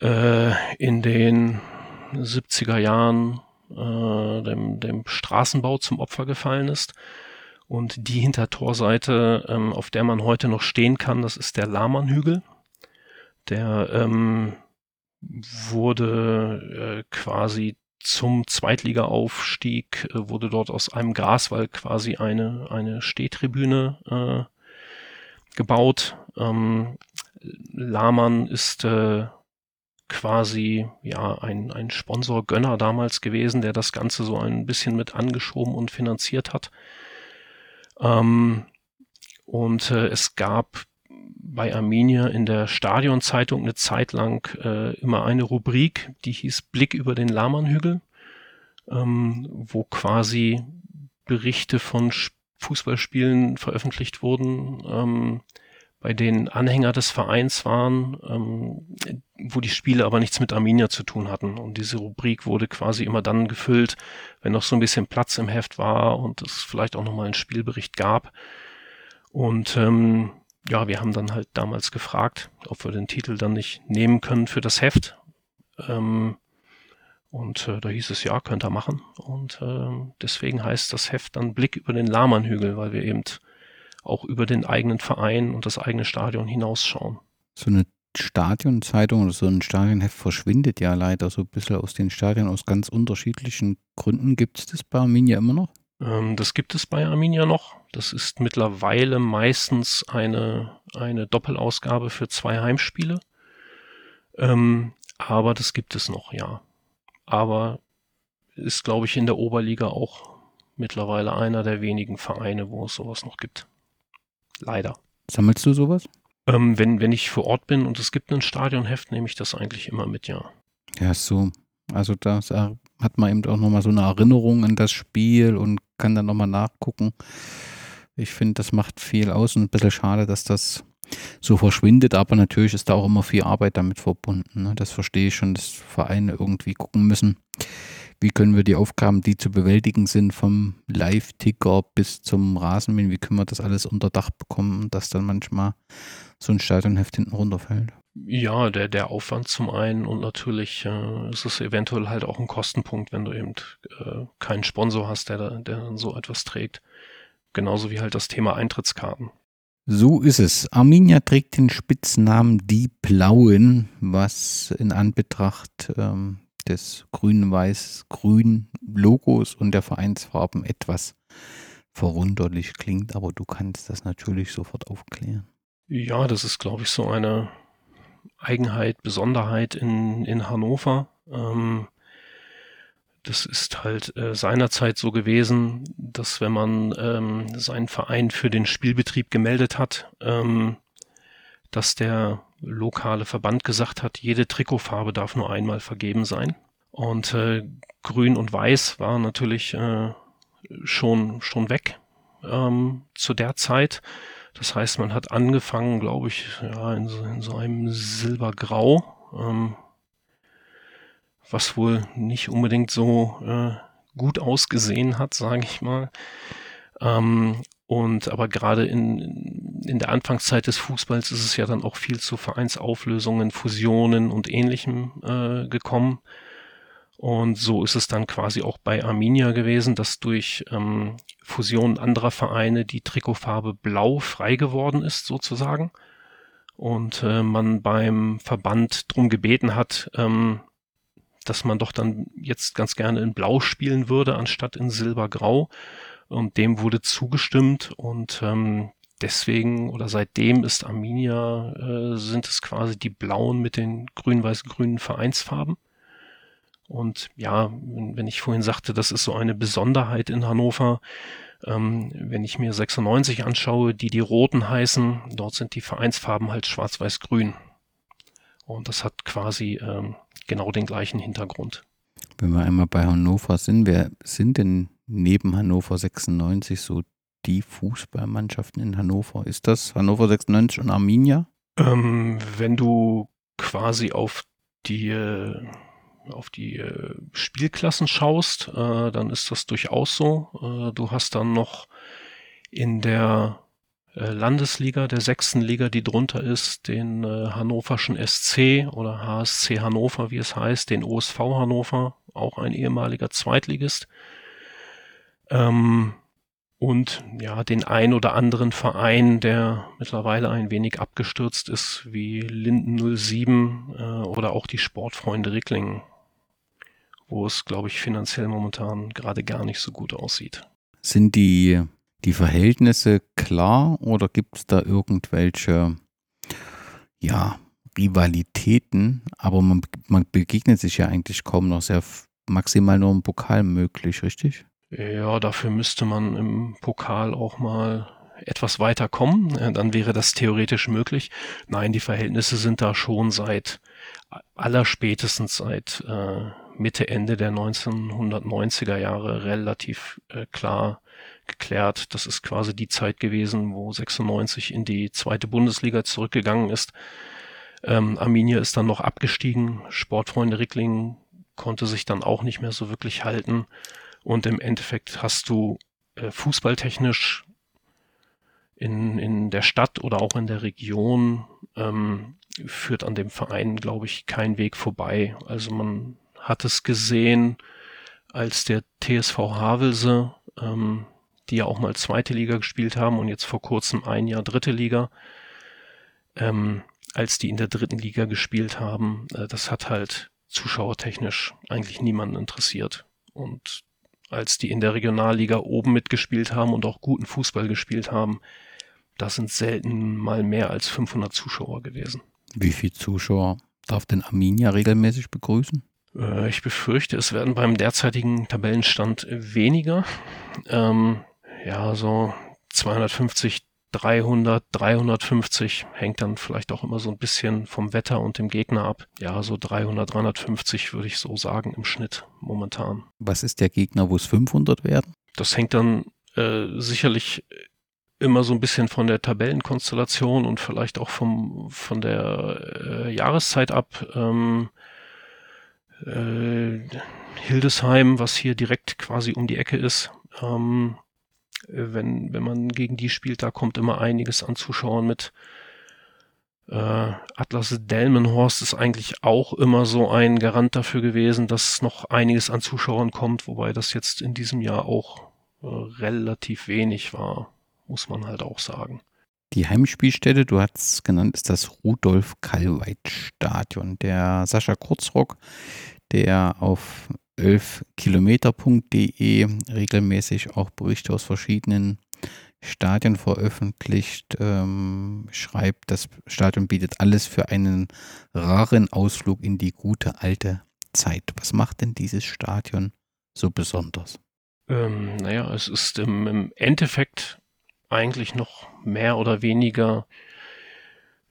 äh, in den 70er Jahren äh, dem, dem Straßenbau zum Opfer gefallen ist. Und die Hintertorseite, ähm, auf der man heute noch stehen kann, das ist der Lahmannhügel. Der ähm, wurde äh, quasi zum Zweitliga-Aufstieg, äh, wurde dort aus einem Graswall quasi eine, eine Stehtribüne äh, gebaut. Ähm, Lahmann ist äh, quasi ja ein, ein Sponsor-Gönner damals gewesen, der das Ganze so ein bisschen mit angeschoben und finanziert hat. Ähm, und äh, es gab bei Arminia in der Stadionzeitung eine Zeit lang äh, immer eine Rubrik, die hieß Blick über den Lahmannhügel, ähm, wo quasi Berichte von Fußballspielen veröffentlicht wurden, ähm, bei denen Anhänger des Vereins waren, ähm, wo die Spiele aber nichts mit Arminia zu tun hatten. Und diese Rubrik wurde quasi immer dann gefüllt, wenn noch so ein bisschen Platz im Heft war und es vielleicht auch nochmal einen Spielbericht gab. Und ähm, ja, wir haben dann halt damals gefragt, ob wir den Titel dann nicht nehmen können für das Heft. Ähm, und äh, da hieß es, ja, könnt ihr machen. Und äh, deswegen heißt das Heft dann Blick über den Lahmannhügel, weil wir eben auch über den eigenen Verein und das eigene Stadion hinausschauen. So eine Stadionzeitung oder so ein Stadionheft verschwindet ja leider so ein bisschen aus den Stadien aus ganz unterschiedlichen Gründen. Gibt es das bei Arminia immer noch? Ähm, das gibt es bei Arminia noch. Das ist mittlerweile meistens eine, eine Doppelausgabe für zwei Heimspiele. Ähm, aber das gibt es noch, ja. Aber ist, glaube ich, in der Oberliga auch mittlerweile einer der wenigen Vereine, wo es sowas noch gibt. Leider. Sammelst du sowas? Ähm, wenn, wenn ich vor Ort bin und es gibt ein Stadionheft, nehme ich das eigentlich immer mit, ja. Ja, so. Also da hat man eben auch nochmal so eine Erinnerung an das Spiel und kann dann nochmal nachgucken. Ich finde, das macht viel aus und ein bisschen schade, dass das so verschwindet, aber natürlich ist da auch immer viel Arbeit damit verbunden. Ne? Das verstehe ich schon, dass Vereine irgendwie gucken müssen, wie können wir die Aufgaben, die zu bewältigen sind, vom Live-Ticker bis zum Rasenmähen, wie können wir das alles unter Dach bekommen, dass dann manchmal so ein Stadionheft hinten runterfällt? Ja, der, der Aufwand zum einen und natürlich äh, ist es eventuell halt auch ein Kostenpunkt, wenn du eben äh, keinen Sponsor hast, der, der dann so etwas trägt. Genauso wie halt das Thema Eintrittskarten. So ist es. Arminia trägt den Spitznamen Die Blauen, was in Anbetracht ähm, des grün-weiß-grün Logos und der Vereinsfarben etwas verwunderlich klingt, aber du kannst das natürlich sofort aufklären. Ja, das ist, glaube ich, so eine Eigenheit, Besonderheit in, in Hannover. Ähm, das ist halt äh, seinerzeit so gewesen, dass wenn man ähm, seinen Verein für den Spielbetrieb gemeldet hat, ähm, dass der lokale Verband gesagt hat, jede Trikotfarbe darf nur einmal vergeben sein. Und äh, Grün und Weiß war natürlich äh, schon schon weg ähm, zu der Zeit. Das heißt, man hat angefangen, glaube ich, ja, in so, in so einem Silbergrau. Ähm, was wohl nicht unbedingt so äh, gut ausgesehen hat, sage ich mal. Ähm, und aber gerade in, in der Anfangszeit des Fußballs ist es ja dann auch viel zu Vereinsauflösungen, Fusionen und ähnlichem äh, gekommen. Und so ist es dann quasi auch bei Arminia gewesen, dass durch ähm, Fusion anderer Vereine die Trikotfarbe blau frei geworden ist, sozusagen. Und äh, man beim Verband drum gebeten hat, ähm, dass man doch dann jetzt ganz gerne in Blau spielen würde, anstatt in Silbergrau. Und dem wurde zugestimmt und ähm, deswegen oder seitdem ist Arminia, äh, sind es quasi die blauen mit den grün-weiß-grünen Vereinsfarben. Und ja, wenn ich vorhin sagte, das ist so eine Besonderheit in Hannover, ähm, wenn ich mir 96 anschaue, die die roten heißen, dort sind die Vereinsfarben halt schwarz-weiß-grün. Und das hat quasi ähm, genau den gleichen Hintergrund. Wenn wir einmal bei Hannover sind, wer sind denn neben Hannover 96 so die Fußballmannschaften in Hannover? Ist das Hannover 96 und Arminia? Ähm, wenn du quasi auf die äh, auf die äh, Spielklassen schaust, äh, dann ist das durchaus so. Äh, du hast dann noch in der äh, Landesliga, der sechsten Liga, die drunter ist, den äh, hannoverschen SC oder HSC Hannover, wie es heißt, den OSV Hannover, auch ein ehemaliger Zweitligist. Ähm, und ja, den ein oder anderen Verein, der mittlerweile ein wenig abgestürzt ist, wie Linden 07 äh, oder auch die Sportfreunde Ricklingen, wo es, glaube ich, finanziell momentan gerade gar nicht so gut aussieht. Sind die, die Verhältnisse klar oder gibt es da irgendwelche, ja, Rivalitäten? Aber man, man begegnet sich ja eigentlich kaum noch sehr maximal nur im Pokal möglich, richtig? Ja, dafür müsste man im Pokal auch mal etwas weiter kommen. Dann wäre das theoretisch möglich. Nein, die Verhältnisse sind da schon seit allerspätestens seit äh, Mitte, Ende der 1990er Jahre relativ äh, klar geklärt. Das ist quasi die Zeit gewesen, wo 96 in die zweite Bundesliga zurückgegangen ist. Ähm, Arminia ist dann noch abgestiegen. Sportfreunde Rickling konnte sich dann auch nicht mehr so wirklich halten. Und im Endeffekt hast du äh, fußballtechnisch in, in der Stadt oder auch in der Region ähm, führt an dem Verein, glaube ich, kein Weg vorbei. Also man hat es gesehen, als der TSV Havelse, ähm, die ja auch mal zweite Liga gespielt haben und jetzt vor kurzem ein Jahr dritte Liga, ähm, als die in der dritten Liga gespielt haben, äh, das hat halt zuschauertechnisch eigentlich niemanden interessiert. Und als die in der Regionalliga oben mitgespielt haben und auch guten Fußball gespielt haben, da sind selten mal mehr als 500 Zuschauer gewesen. Wie viele Zuschauer darf denn Arminia regelmäßig begrüßen? Äh, ich befürchte, es werden beim derzeitigen Tabellenstand weniger. Ähm, ja, so 250, 300, 350 hängt dann vielleicht auch immer so ein bisschen vom Wetter und dem Gegner ab. Ja, so 300, 350 würde ich so sagen im Schnitt momentan. Was ist der Gegner, wo es 500 werden? Das hängt dann äh, sicherlich immer so ein bisschen von der Tabellenkonstellation und vielleicht auch vom, von der äh, Jahreszeit ab. Ähm, äh, Hildesheim, was hier direkt quasi um die Ecke ist, ähm, wenn, wenn man gegen die spielt, da kommt immer einiges an Zuschauern mit. Äh, Atlas Delmenhorst ist eigentlich auch immer so ein Garant dafür gewesen, dass noch einiges an Zuschauern kommt, wobei das jetzt in diesem Jahr auch äh, relativ wenig war, muss man halt auch sagen. Die Heimspielstätte, du hast es genannt, ist das Rudolf Kallweit Stadion. Der Sascha Kurzrock, der auf 11kilometer.de regelmäßig auch Berichte aus verschiedenen Stadien veröffentlicht, ähm, schreibt, das Stadion bietet alles für einen raren Ausflug in die gute alte Zeit. Was macht denn dieses Stadion so besonders? Ähm, naja, es ist im, im, Endeffekt eigentlich noch mehr oder weniger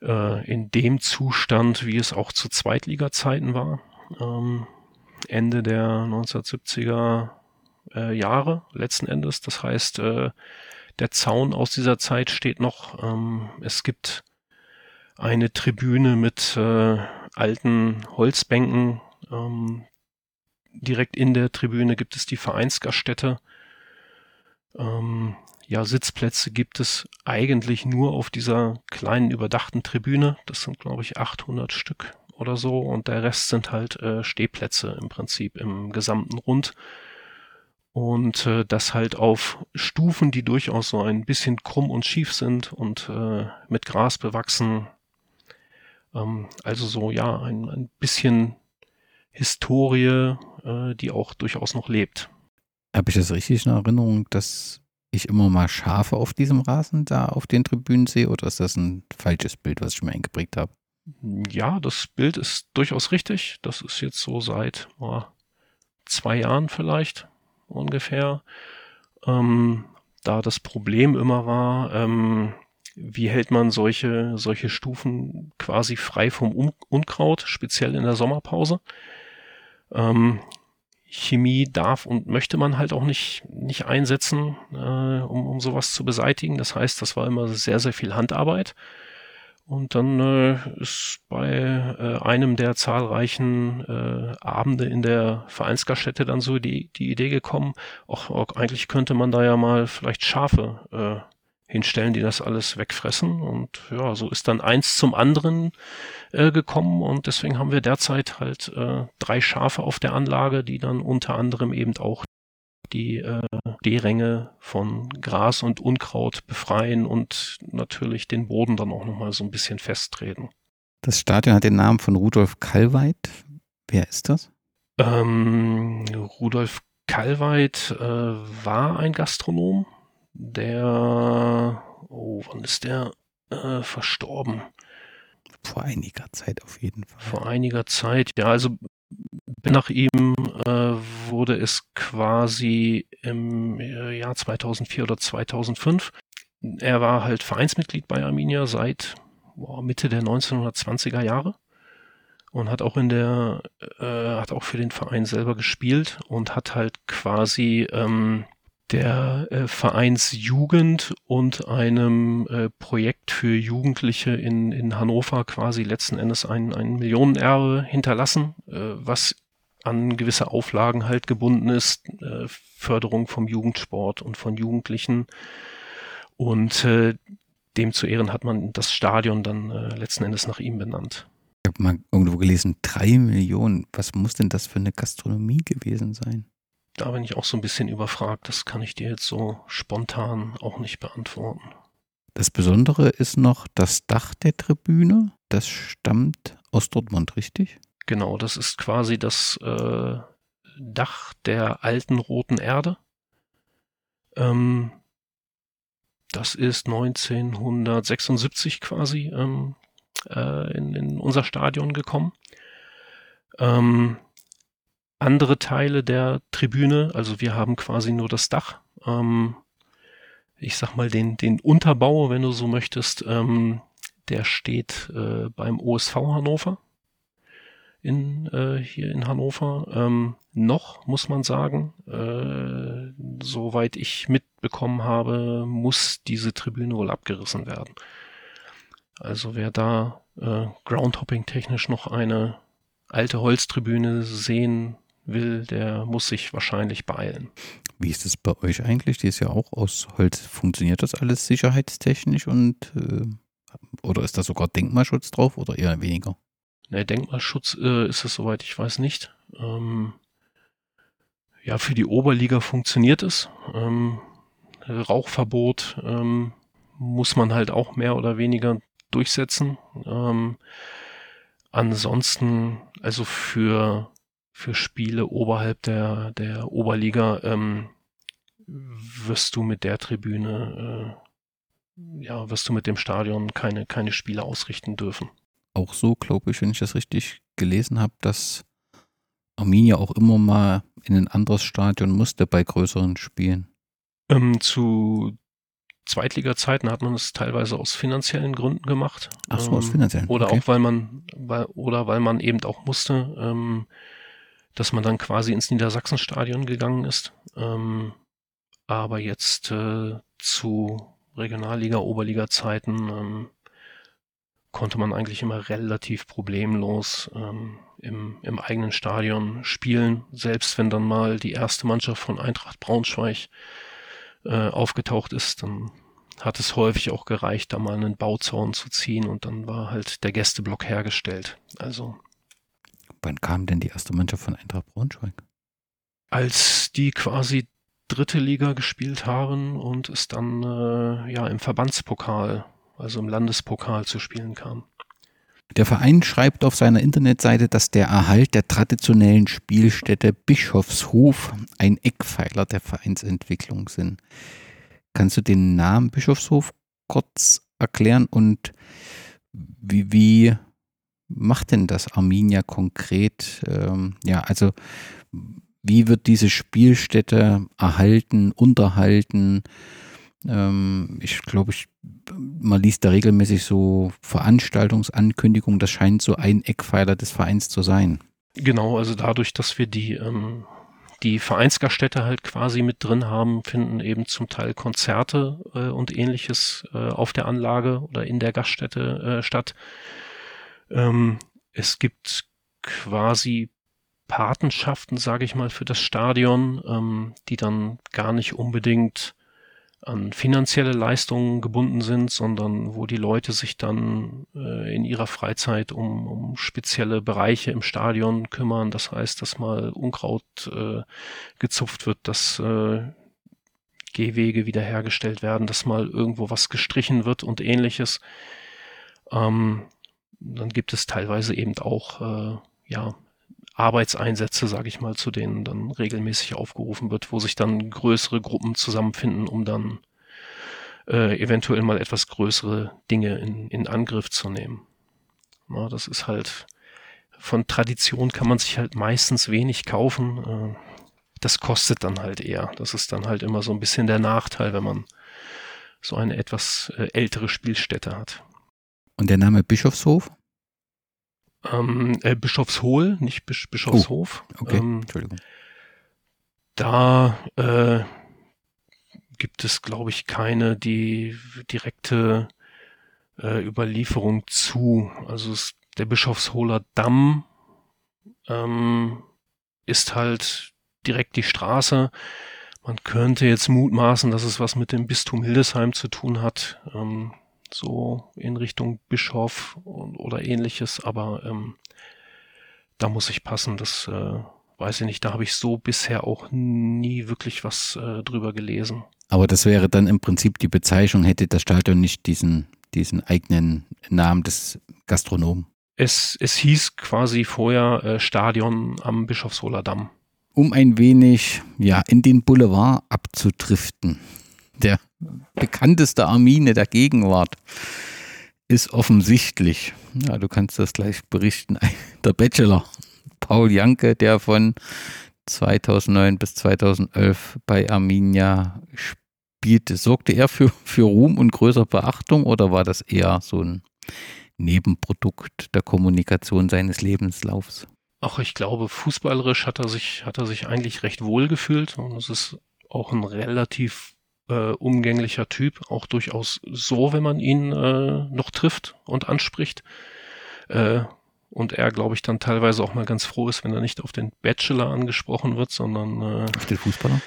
äh, in dem Zustand, wie es auch zu Zweitliga-Zeiten war. Ähm, Ende der 1970er äh, Jahre letzten Endes. Das heißt, äh, der Zaun aus dieser Zeit steht noch. Ähm, es gibt eine Tribüne mit äh, alten Holzbänken. Ähm, direkt in der Tribüne gibt es die Vereinsgaststätte. Ähm, ja, Sitzplätze gibt es eigentlich nur auf dieser kleinen überdachten Tribüne. Das sind, glaube ich, 800 Stück oder so. Und der Rest sind halt äh, Stehplätze im Prinzip im gesamten Rund. Und äh, das halt auf Stufen, die durchaus so ein bisschen krumm und schief sind und äh, mit Gras bewachsen. Ähm, also so, ja, ein, ein bisschen Historie, äh, die auch durchaus noch lebt. Habe ich das richtig in Erinnerung, dass ich immer mal Schafe auf diesem Rasen da auf den Tribünen sehe oder ist das ein falsches Bild, was ich mir eingeprägt habe? Ja, das Bild ist durchaus richtig. Das ist jetzt so seit oh, zwei Jahren vielleicht ungefähr. Ähm, da das Problem immer war, ähm, wie hält man solche, solche Stufen quasi frei vom Un Unkraut, speziell in der Sommerpause. Ähm, Chemie darf und möchte man halt auch nicht, nicht einsetzen, äh, um, um sowas zu beseitigen. Das heißt, das war immer sehr, sehr viel Handarbeit. Und dann äh, ist bei äh, einem der zahlreichen äh, Abende in der Vereinsgaststätte dann so die, die Idee gekommen, auch, eigentlich könnte man da ja mal vielleicht Schafe äh, hinstellen, die das alles wegfressen. Und ja, so ist dann eins zum anderen äh, gekommen und deswegen haben wir derzeit halt äh, drei Schafe auf der Anlage, die dann unter anderem eben auch die äh, D-Ränge von Gras und Unkraut befreien und natürlich den Boden dann auch nochmal so ein bisschen festtreten. Das Stadion hat den Namen von Rudolf Kallweit. Wer ist das? Ähm, Rudolf Kallweit äh, war ein Gastronom, der, oh, wann ist der äh, verstorben? Vor einiger Zeit auf jeden Fall. Vor einiger Zeit, ja, also nach ihm äh, wurde es quasi im äh, Jahr 2004 oder 2005. Er war halt Vereinsmitglied bei Arminia seit boah, Mitte der 1920er Jahre und hat auch in der äh, hat auch für den Verein selber gespielt und hat halt quasi ähm, der äh, Vereinsjugend und einem äh, Projekt für Jugendliche in, in Hannover quasi letzten Endes ein, ein Millionenerbe hinterlassen, äh, was an gewisse Auflagen halt gebunden ist, äh, Förderung vom Jugendsport und von Jugendlichen. Und äh, dem zu Ehren hat man das Stadion dann äh, letzten Endes nach ihm benannt. Ich habe mal irgendwo gelesen, drei Millionen. Was muss denn das für eine Gastronomie gewesen sein? Da bin ich auch so ein bisschen überfragt. Das kann ich dir jetzt so spontan auch nicht beantworten. Das Besondere ist noch das Dach der Tribüne. Das stammt aus Dortmund, richtig? Genau, das ist quasi das äh, Dach der alten roten Erde. Ähm, das ist 1976 quasi ähm, äh, in, in, unser Stadion gekommen. Ähm, andere Teile der Tribüne. Also wir haben quasi nur das Dach. Ähm, ich sag mal den, den Unterbau, wenn du so möchtest, ähm, der steht äh, beim OSV Hannover in, äh, hier in Hannover. Ähm, noch, muss man sagen, äh, soweit ich mitbekommen habe, muss diese Tribüne wohl abgerissen werden. Also wer da äh, Groundhopping technisch noch eine alte Holztribüne sehen will, der muss sich wahrscheinlich beeilen. Wie ist das bei euch eigentlich? Die ist ja auch aus Holz. Funktioniert das alles sicherheitstechnisch und äh, oder ist da sogar Denkmalschutz drauf oder eher weniger? Ne, Denkmalschutz äh, ist es soweit ich weiß nicht. Ähm, ja, für die Oberliga funktioniert es. Ähm, Rauchverbot ähm, muss man halt auch mehr oder weniger durchsetzen. Ähm, ansonsten, also für für Spiele oberhalb der, der Oberliga ähm, wirst du mit der Tribüne, äh, ja, wirst du mit dem Stadion keine, keine Spiele ausrichten dürfen. Auch so, glaube ich, wenn ich das richtig gelesen habe, dass Arminia auch immer mal in ein anderes Stadion musste bei größeren Spielen. Ähm, zu Zweitliga-Zeiten hat man es teilweise aus finanziellen Gründen gemacht. Ach so, aus ähm, finanziellen. Oder okay. auch weil man, weil, oder weil man eben auch musste. Ähm, dass man dann quasi ins Niedersachsenstadion gegangen ist. Ähm, aber jetzt äh, zu Regionalliga, Oberliga-Zeiten ähm, konnte man eigentlich immer relativ problemlos ähm, im, im eigenen Stadion spielen, selbst wenn dann mal die erste Mannschaft von Eintracht Braunschweig äh, aufgetaucht ist, dann hat es häufig auch gereicht, da mal einen Bauzaun zu ziehen und dann war halt der Gästeblock hergestellt. Also. Wann kam denn die erste Mannschaft von Eintracht Braunschweig? Als die quasi dritte Liga gespielt haben und es dann äh, ja im Verbandspokal, also im Landespokal zu spielen kam. Der Verein schreibt auf seiner Internetseite, dass der Erhalt der traditionellen Spielstätte Bischofshof ein Eckpfeiler der Vereinsentwicklung sind. Kannst du den Namen Bischofshof kurz erklären und wie, wie macht denn das Arminia konkret? Ähm, ja, also wie wird diese Spielstätte erhalten, unterhalten? Ähm, ich glaube, ich, man liest da regelmäßig so Veranstaltungsankündigungen. Das scheint so ein Eckpfeiler des Vereins zu sein. Genau, also dadurch, dass wir die ähm, die Vereinsgaststätte halt quasi mit drin haben, finden eben zum Teil Konzerte äh, und ähnliches äh, auf der Anlage oder in der Gaststätte äh, statt. Ähm, es gibt quasi Patenschaften, sage ich mal, für das Stadion, ähm, die dann gar nicht unbedingt an finanzielle Leistungen gebunden sind, sondern wo die Leute sich dann äh, in ihrer Freizeit um, um spezielle Bereiche im Stadion kümmern. Das heißt, dass mal Unkraut äh, gezupft wird, dass äh, Gehwege wiederhergestellt werden, dass mal irgendwo was gestrichen wird und ähnliches. Ähm, dann gibt es teilweise eben auch äh, ja, Arbeitseinsätze, sage ich mal, zu denen dann regelmäßig aufgerufen wird, wo sich dann größere Gruppen zusammenfinden, um dann äh, eventuell mal etwas größere Dinge in, in Angriff zu nehmen. Na, das ist halt von Tradition kann man sich halt meistens wenig kaufen. Äh, das kostet dann halt eher. Das ist dann halt immer so ein bisschen der Nachteil, wenn man so eine etwas äh, ältere Spielstätte hat. Und der Name Bischofshof? Ähm, äh, Bischofshohl, nicht Bisch Bischofshof. Oh, okay, ähm, Entschuldigung. Da äh, gibt es, glaube ich, keine die direkte äh, Überlieferung zu. Also es, der Bischofshohler Damm ähm, ist halt direkt die Straße. Man könnte jetzt mutmaßen, dass es was mit dem Bistum Hildesheim zu tun hat. Ähm, so in Richtung Bischof oder ähnliches, aber ähm, da muss ich passen, das äh, weiß ich nicht, da habe ich so bisher auch nie wirklich was äh, drüber gelesen. Aber das wäre dann im Prinzip die Bezeichnung, hätte das Stadion nicht diesen, diesen eigenen Namen des Gastronomen. Es, es hieß quasi vorher äh, Stadion am Bischofsholer Damm. Um ein wenig ja, in den Boulevard abzudriften der bekannteste Armine der Gegenwart ist offensichtlich, ja, du kannst das gleich berichten, der Bachelor Paul Janke, der von 2009 bis 2011 bei Arminia spielte. Sorgte er für, für Ruhm und größere Beachtung oder war das eher so ein Nebenprodukt der Kommunikation seines Lebenslaufs? Ach, ich glaube, fußballerisch hat er sich, hat er sich eigentlich recht wohl gefühlt und es ist auch ein relativ äh, umgänglicher Typ, auch durchaus so, wenn man ihn äh, noch trifft und anspricht. Äh, und er, glaube ich, dann teilweise auch mal ganz froh ist, wenn er nicht auf den Bachelor angesprochen wird, sondern äh, auf den Fußballer.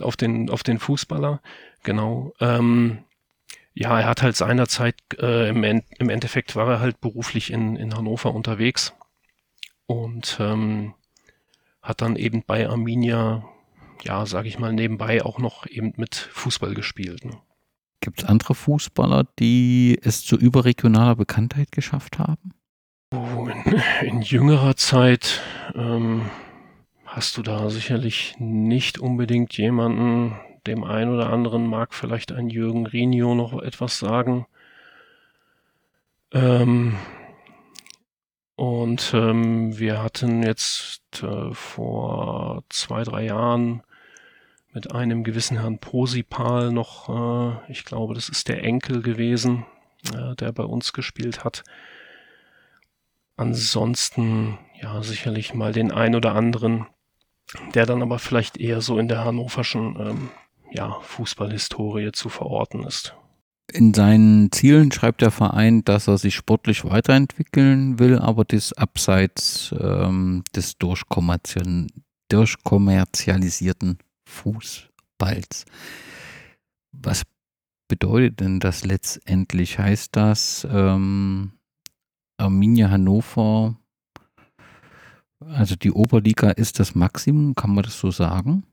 Auf den, auf den Fußballer, genau. Ähm, ja, er hat halt seinerzeit, äh, im, End, im Endeffekt war er halt beruflich in, in Hannover unterwegs und ähm, hat dann eben bei Arminia ja, sage ich mal, nebenbei auch noch eben mit Fußball gespielt. Ne? Gibt es andere Fußballer, die es zu überregionaler Bekanntheit geschafft haben? Oh, in, in, jüngerer Zeit ähm, hast du da sicherlich nicht unbedingt jemanden, dem einen oder anderen mag vielleicht ein Jürgen Rinio noch etwas sagen. Ähm, und ähm, wir hatten jetzt äh, vor zwei, drei Jahren mit einem gewissen Herrn Posipal noch, äh, ich glaube, das ist der Enkel gewesen, äh, der bei uns gespielt hat. Ansonsten, ja, sicherlich mal den ein oder anderen, der dann aber vielleicht eher so in der hannoverschen, ähm, ja, Fußballhistorie zu verorten ist. In seinen Zielen schreibt der Verein, dass er sich sportlich weiterentwickeln will, aber das abseits ähm, des durchkommerzialisierten Fußballs. Was bedeutet denn das letztendlich? Heißt das, ähm, Arminia Hannover, also die Oberliga ist das Maximum, kann man das so sagen?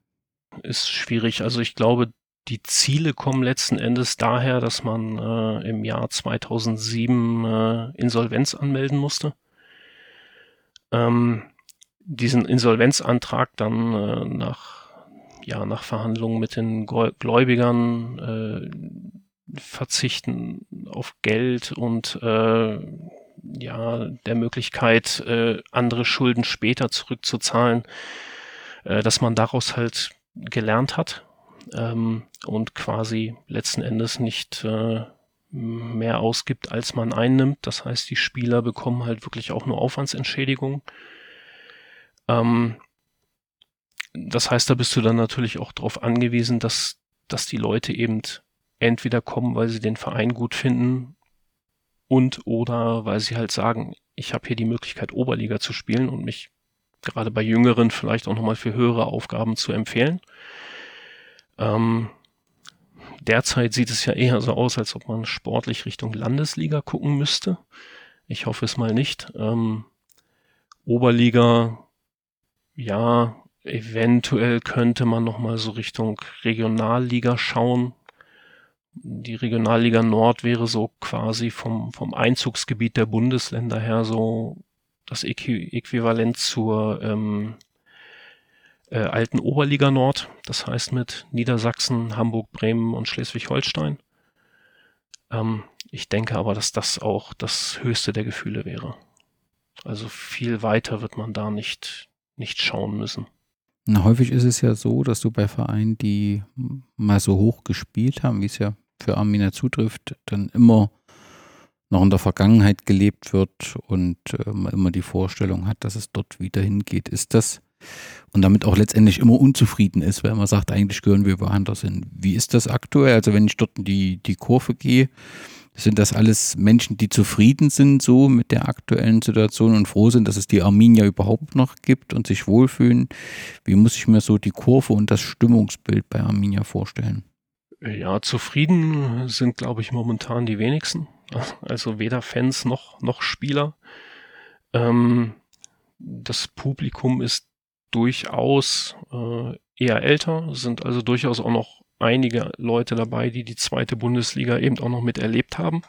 Ist schwierig. Also ich glaube, die Ziele kommen letzten Endes daher, dass man äh, im Jahr 2007 äh, Insolvenz anmelden musste. Ähm, diesen Insolvenzantrag dann äh, nach, ja, nach Verhandlungen mit den Gläubigern äh, verzichten auf Geld und äh, ja, der Möglichkeit, äh, andere Schulden später zurückzuzahlen, äh, dass man daraus halt gelernt hat ähm, und quasi letzten Endes nicht äh, mehr ausgibt, als man einnimmt. Das heißt, die Spieler bekommen halt wirklich auch nur Aufwandsentschädigung. Ähm, das heißt, da bist du dann natürlich auch darauf angewiesen, dass, dass die Leute eben entweder kommen, weil sie den Verein gut finden und oder weil sie halt sagen, ich habe hier die Möglichkeit, Oberliga zu spielen und mich gerade bei Jüngeren vielleicht auch nochmal für höhere Aufgaben zu empfehlen. Ähm, derzeit sieht es ja eher so aus, als ob man sportlich Richtung Landesliga gucken müsste. Ich hoffe es mal nicht. Ähm, Oberliga, ja, eventuell könnte man nochmal so Richtung Regionalliga schauen die Regionalliga Nord wäre so quasi vom, vom Einzugsgebiet der Bundesländer her so das Äquivalent zur ähm, äh, alten Oberliga Nord, das heißt mit Niedersachsen, Hamburg, Bremen und Schleswig-Holstein. Ähm, ich denke aber, dass das auch das höchste der Gefühle wäre. Also viel weiter wird man da nicht, nicht schauen müssen. Na, häufig ist es ja so, dass du bei Vereinen, die mal so hoch gespielt haben, wie es ja für Arminia zutrifft, dann immer noch in der Vergangenheit gelebt wird und äh, man immer die Vorstellung hat, dass es dort wieder hingeht. Ist das und damit auch letztendlich immer unzufrieden ist, weil man sagt, eigentlich gehören wir woanders hin. Wie ist das aktuell? Also wenn ich dort in die, die Kurve gehe, sind das alles Menschen, die zufrieden sind so mit der aktuellen Situation und froh sind, dass es die Arminia überhaupt noch gibt und sich wohlfühlen? Wie muss ich mir so die Kurve und das Stimmungsbild bei Arminia vorstellen? Ja, zufrieden sind, glaube ich, momentan die wenigsten. Also weder Fans noch, noch Spieler. Ähm, das Publikum ist durchaus äh, eher älter, sind also durchaus auch noch einige Leute dabei, die die zweite Bundesliga eben auch noch miterlebt haben.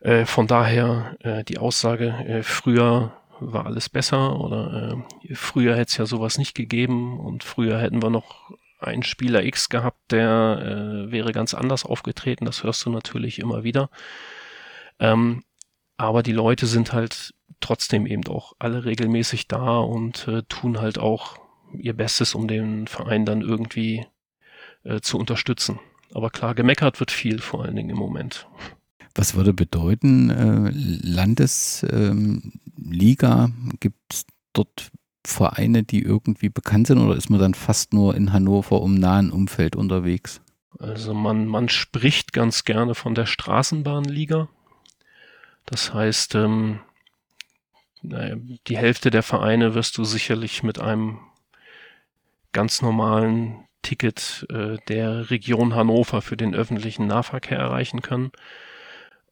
Äh, von daher äh, die Aussage, äh, früher war alles besser oder äh, früher hätte es ja sowas nicht gegeben und früher hätten wir noch ein Spieler X gehabt, der äh, wäre ganz anders aufgetreten. Das hörst du natürlich immer wieder. Ähm, aber die Leute sind halt trotzdem eben auch alle regelmäßig da und äh, tun halt auch ihr Bestes, um den Verein dann irgendwie äh, zu unterstützen. Aber klar, gemeckert wird viel, vor allen Dingen im Moment. Was würde bedeuten, äh, Landesliga, ähm, gibt es dort Vereine, die irgendwie bekannt sind oder ist man dann fast nur in Hannover um nahen Umfeld unterwegs? Also man, man spricht ganz gerne von der Straßenbahnliga. Das heißt, ähm, die Hälfte der Vereine wirst du sicherlich mit einem ganz normalen Ticket äh, der Region Hannover für den öffentlichen Nahverkehr erreichen können.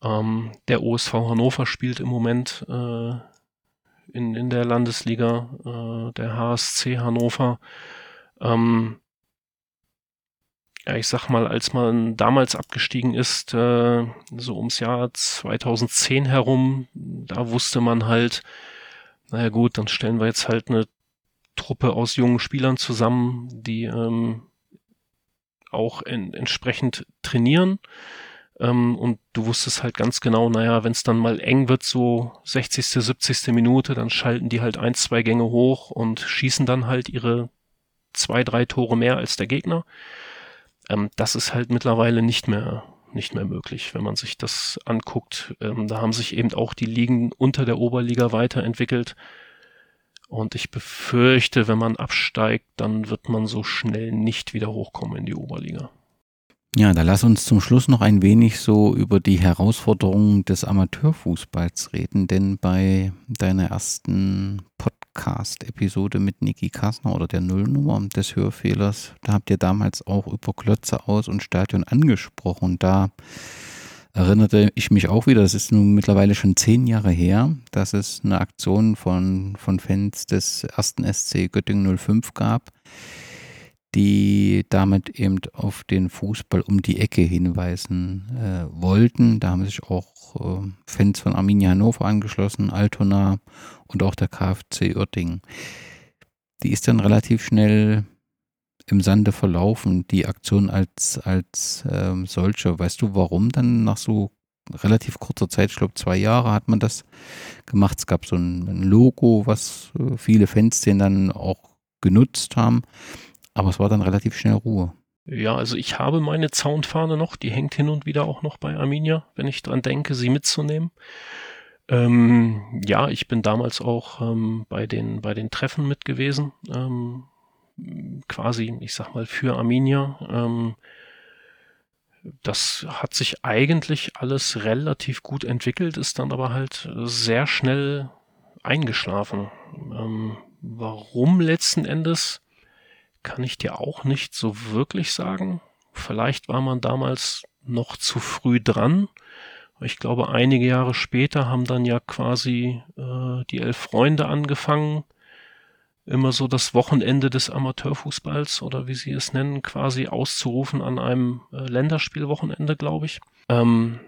Ähm, der OSV Hannover spielt im Moment äh, in, in der Landesliga, äh, der HSC Hannover. Ähm, ja, ich sag mal, als man damals abgestiegen ist, äh, so ums Jahr 2010 herum, da wusste man halt, naja gut, dann stellen wir jetzt halt eine Truppe aus jungen Spielern zusammen, die ähm, auch in, entsprechend trainieren. Ähm, und du wusstest halt ganz genau, naja, wenn es dann mal eng wird, so 60., 70. Minute, dann schalten die halt ein, zwei Gänge hoch und schießen dann halt ihre zwei, drei Tore mehr als der Gegner. Ähm, das ist halt mittlerweile nicht mehr nicht mehr möglich, wenn man sich das anguckt. Ähm, da haben sich eben auch die Ligen unter der Oberliga weiterentwickelt. Und ich befürchte, wenn man absteigt, dann wird man so schnell nicht wieder hochkommen in die Oberliga. Ja, da lass uns zum Schluss noch ein wenig so über die Herausforderungen des Amateurfußballs reden, denn bei deiner ersten Podcast-Episode mit Niki Kassner oder der Nullnummer des Hörfehlers, da habt ihr damals auch über Klötze aus und Stadion angesprochen. Da erinnerte ich mich auch wieder, das ist nun mittlerweile schon zehn Jahre her, dass es eine Aktion von, von Fans des ersten SC Göttingen 05 gab die damit eben auf den Fußball um die Ecke hinweisen äh, wollten. Da haben sich auch äh, Fans von Arminia Hannover angeschlossen, Altona und auch der KfC Uerdingen. Die ist dann relativ schnell im Sande verlaufen, die Aktion als, als ähm, solche. Weißt du, warum dann nach so relativ kurzer Zeit, ich glaube zwei Jahre hat man das gemacht. Es gab so ein, ein Logo, was äh, viele Fans den dann auch genutzt haben. Aber es war dann relativ schnell Ruhe. Ja, also ich habe meine Zaunfahne noch, die hängt hin und wieder auch noch bei Arminia, wenn ich dran denke, sie mitzunehmen. Ähm, ja, ich bin damals auch ähm, bei, den, bei den Treffen mit gewesen, ähm, quasi, ich sag mal, für Arminia. Ähm, das hat sich eigentlich alles relativ gut entwickelt, ist dann aber halt sehr schnell eingeschlafen. Ähm, warum letzten Endes? kann ich dir auch nicht so wirklich sagen. Vielleicht war man damals noch zu früh dran. Ich glaube, einige Jahre später haben dann ja quasi äh, die elf Freunde angefangen, immer so das Wochenende des Amateurfußballs oder wie sie es nennen, quasi auszurufen an einem äh, Länderspielwochenende, glaube ich. Ähm,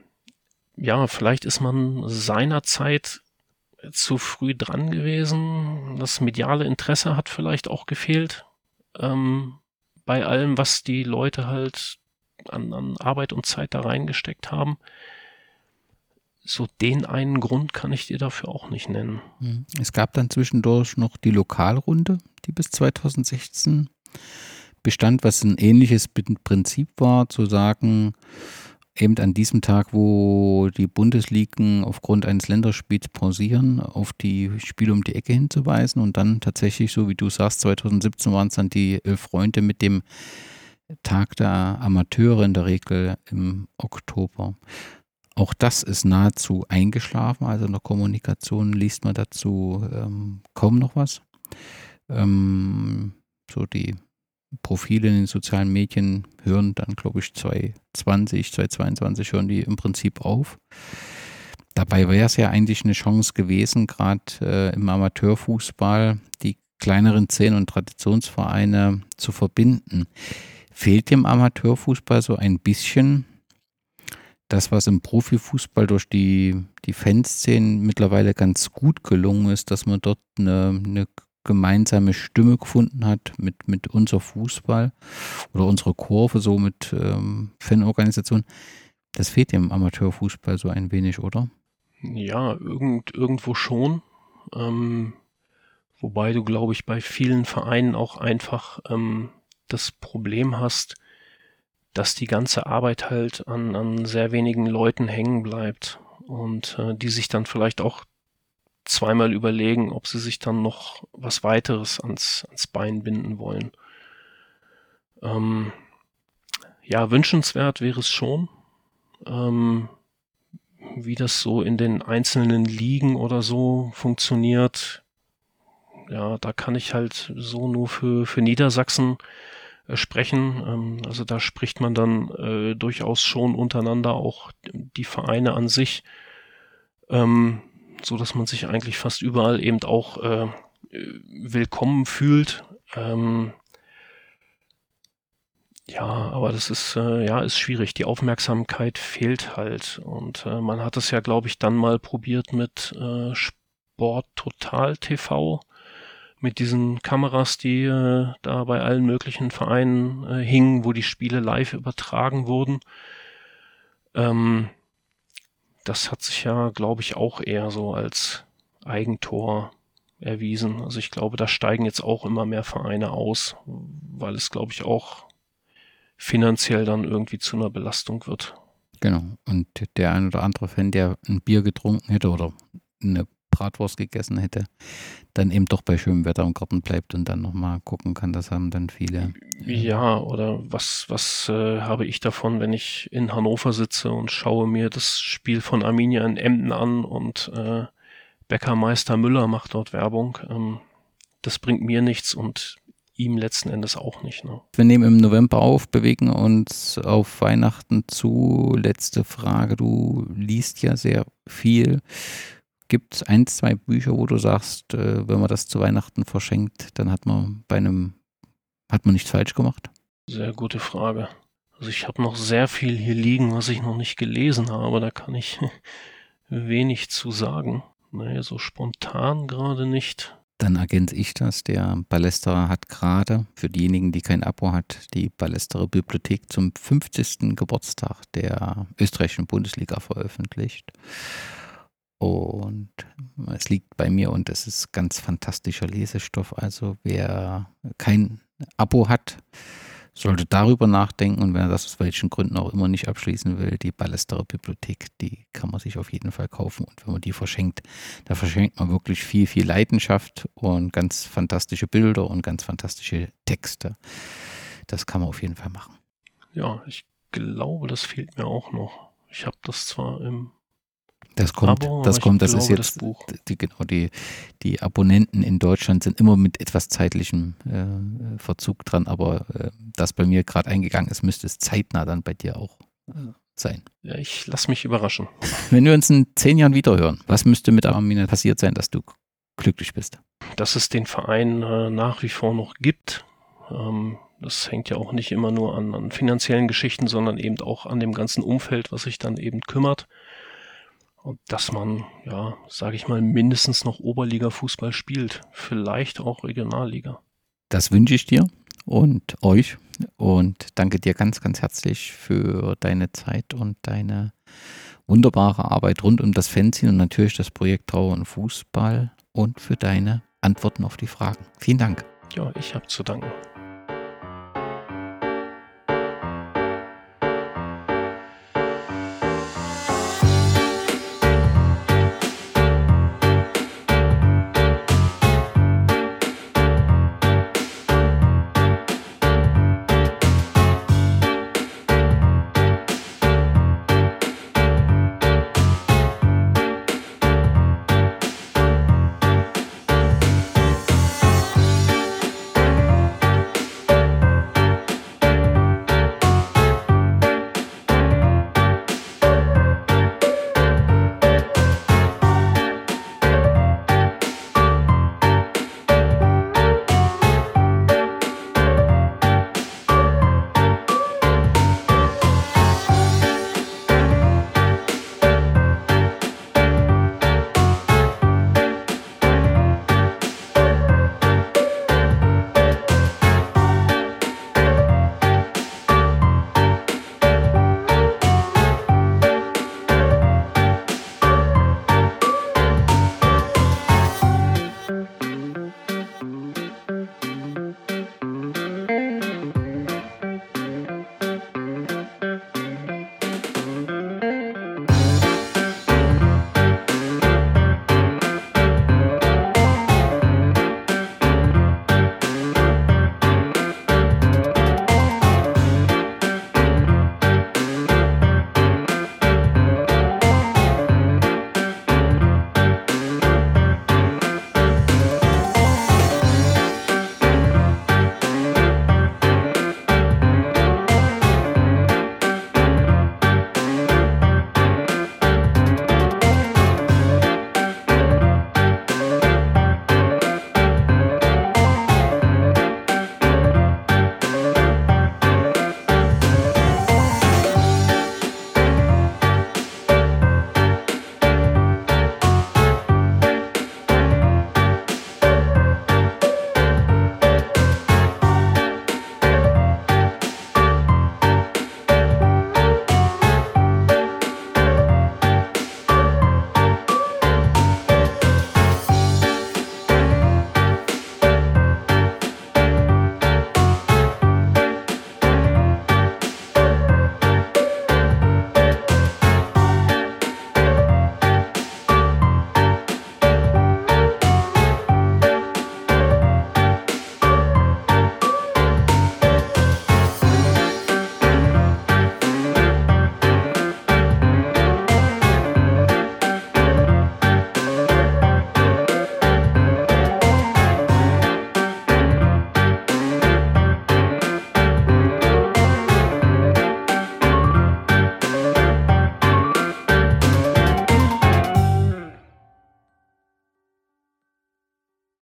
ja, vielleicht ist man seinerzeit zu früh dran gewesen. Das mediale Interesse hat vielleicht auch gefehlt ähm, bei allem, was die Leute halt an, an Arbeit und Zeit da reingesteckt haben. So den einen Grund kann ich dir dafür auch nicht nennen. Mhm. Es gab dann zwischendurch noch die Lokalrunde, die bis 2016 bestand, was ein ähnliches Prinzip war, zu sagen, eben an diesem Tag, wo die Bundesligen aufgrund eines Länderspiels pausieren, auf die Spiele um die Ecke hinzuweisen und dann tatsächlich, so wie du sagst, 2017 waren es dann die elf Freunde mit dem Tag der Amateure in der Regel im Oktober. Auch das ist nahezu eingeschlafen, also in der Kommunikation liest man dazu ähm, kaum noch was. Ähm, so die Profile in den sozialen Medien hören dann, glaube ich, 2020, 2022 hören die im Prinzip auf. Dabei wäre es ja eigentlich eine Chance gewesen, gerade äh, im Amateurfußball die kleineren Szenen und Traditionsvereine zu verbinden. Fehlt dem Amateurfußball so ein bisschen das, was im Profifußball durch die, die Fanszenen mittlerweile ganz gut gelungen ist, dass man dort eine, eine gemeinsame Stimme gefunden hat mit, mit unser Fußball oder unsere Kurve, so mit ähm, Fanorganisationen. Das fehlt dem Amateurfußball so ein wenig, oder? Ja, irgend, irgendwo schon. Ähm, wobei du, glaube ich, bei vielen Vereinen auch einfach ähm, das Problem hast, dass die ganze Arbeit halt an, an sehr wenigen Leuten hängen bleibt und äh, die sich dann vielleicht auch zweimal überlegen, ob sie sich dann noch was weiteres ans, ans Bein binden wollen. Ähm, ja, wünschenswert wäre es schon. Ähm, wie das so in den einzelnen Ligen oder so funktioniert, ja, da kann ich halt so nur für, für Niedersachsen sprechen. Ähm, also da spricht man dann äh, durchaus schon untereinander auch die Vereine an sich. Ähm, so dass man sich eigentlich fast überall eben auch äh, willkommen fühlt. Ähm, ja, aber das ist äh, ja ist schwierig. Die Aufmerksamkeit fehlt halt und äh, man hat es ja, glaube ich, dann mal probiert mit äh, Sport Total TV mit diesen Kameras, die äh, da bei allen möglichen Vereinen äh, hingen, wo die Spiele live übertragen wurden. Ähm, das hat sich ja, glaube ich, auch eher so als Eigentor erwiesen. Also ich glaube, da steigen jetzt auch immer mehr Vereine aus, weil es, glaube ich, auch finanziell dann irgendwie zu einer Belastung wird. Genau. Und der ein oder andere Fan, der ein Bier getrunken hätte oder eine Bratwurst gegessen hätte, dann eben doch bei schönem Wetter im Garten bleibt und dann nochmal gucken kann. Das haben dann viele. Ja, oder was, was äh, habe ich davon, wenn ich in Hannover sitze und schaue mir das Spiel von Arminia in Emden an und äh, Bäckermeister Müller macht dort Werbung. Ähm, das bringt mir nichts und ihm letzten Endes auch nicht. Ne? Wir nehmen im November auf, bewegen uns auf Weihnachten zu. Letzte Frage, du liest ja sehr viel. Gibt es ein, zwei Bücher, wo du sagst, äh, wenn man das zu Weihnachten verschenkt, dann hat man bei einem, hat man nichts falsch gemacht? Sehr gute Frage. Also ich habe noch sehr viel hier liegen, was ich noch nicht gelesen habe. Da kann ich wenig zu sagen. Naja, so spontan gerade nicht. Dann ergänze ich das. Der Ballesterer hat gerade für diejenigen, die kein Abo hat, die Ballesterer Bibliothek zum 50. Geburtstag der österreichischen Bundesliga veröffentlicht. Und es liegt bei mir und es ist ganz fantastischer Lesestoff. Also wer kein Abo hat, sollte darüber nachdenken und wenn er das aus welchen Gründen auch immer nicht abschließen will, die Ballesterer Bibliothek, die kann man sich auf jeden Fall kaufen und wenn man die verschenkt, da verschenkt man wirklich viel, viel Leidenschaft und ganz fantastische Bilder und ganz fantastische Texte. Das kann man auf jeden Fall machen. Ja, ich glaube, das fehlt mir auch noch. Ich habe das zwar im das kommt, Abo, das kommt, das ist jetzt, das die, genau, die, die Abonnenten in Deutschland sind immer mit etwas zeitlichem äh, Verzug dran, aber äh, das bei mir gerade eingegangen ist, müsste es zeitnah dann bei dir auch äh, sein. Ja, ich lasse mich überraschen. Wenn wir uns in zehn Jahren wiederhören, was müsste mit Arminia passiert sein, dass du glücklich bist? Dass es den Verein äh, nach wie vor noch gibt. Ähm, das hängt ja auch nicht immer nur an, an finanziellen Geschichten, sondern eben auch an dem ganzen Umfeld, was sich dann eben kümmert. Und dass man, ja, sage ich mal, mindestens noch Oberliga-Fußball spielt, vielleicht auch Regionalliga. Das wünsche ich dir und euch und danke dir ganz, ganz herzlich für deine Zeit und deine wunderbare Arbeit rund um das Fanzine und natürlich das Projekt Trauer und Fußball und für deine Antworten auf die Fragen. Vielen Dank. Ja, ich habe zu danken.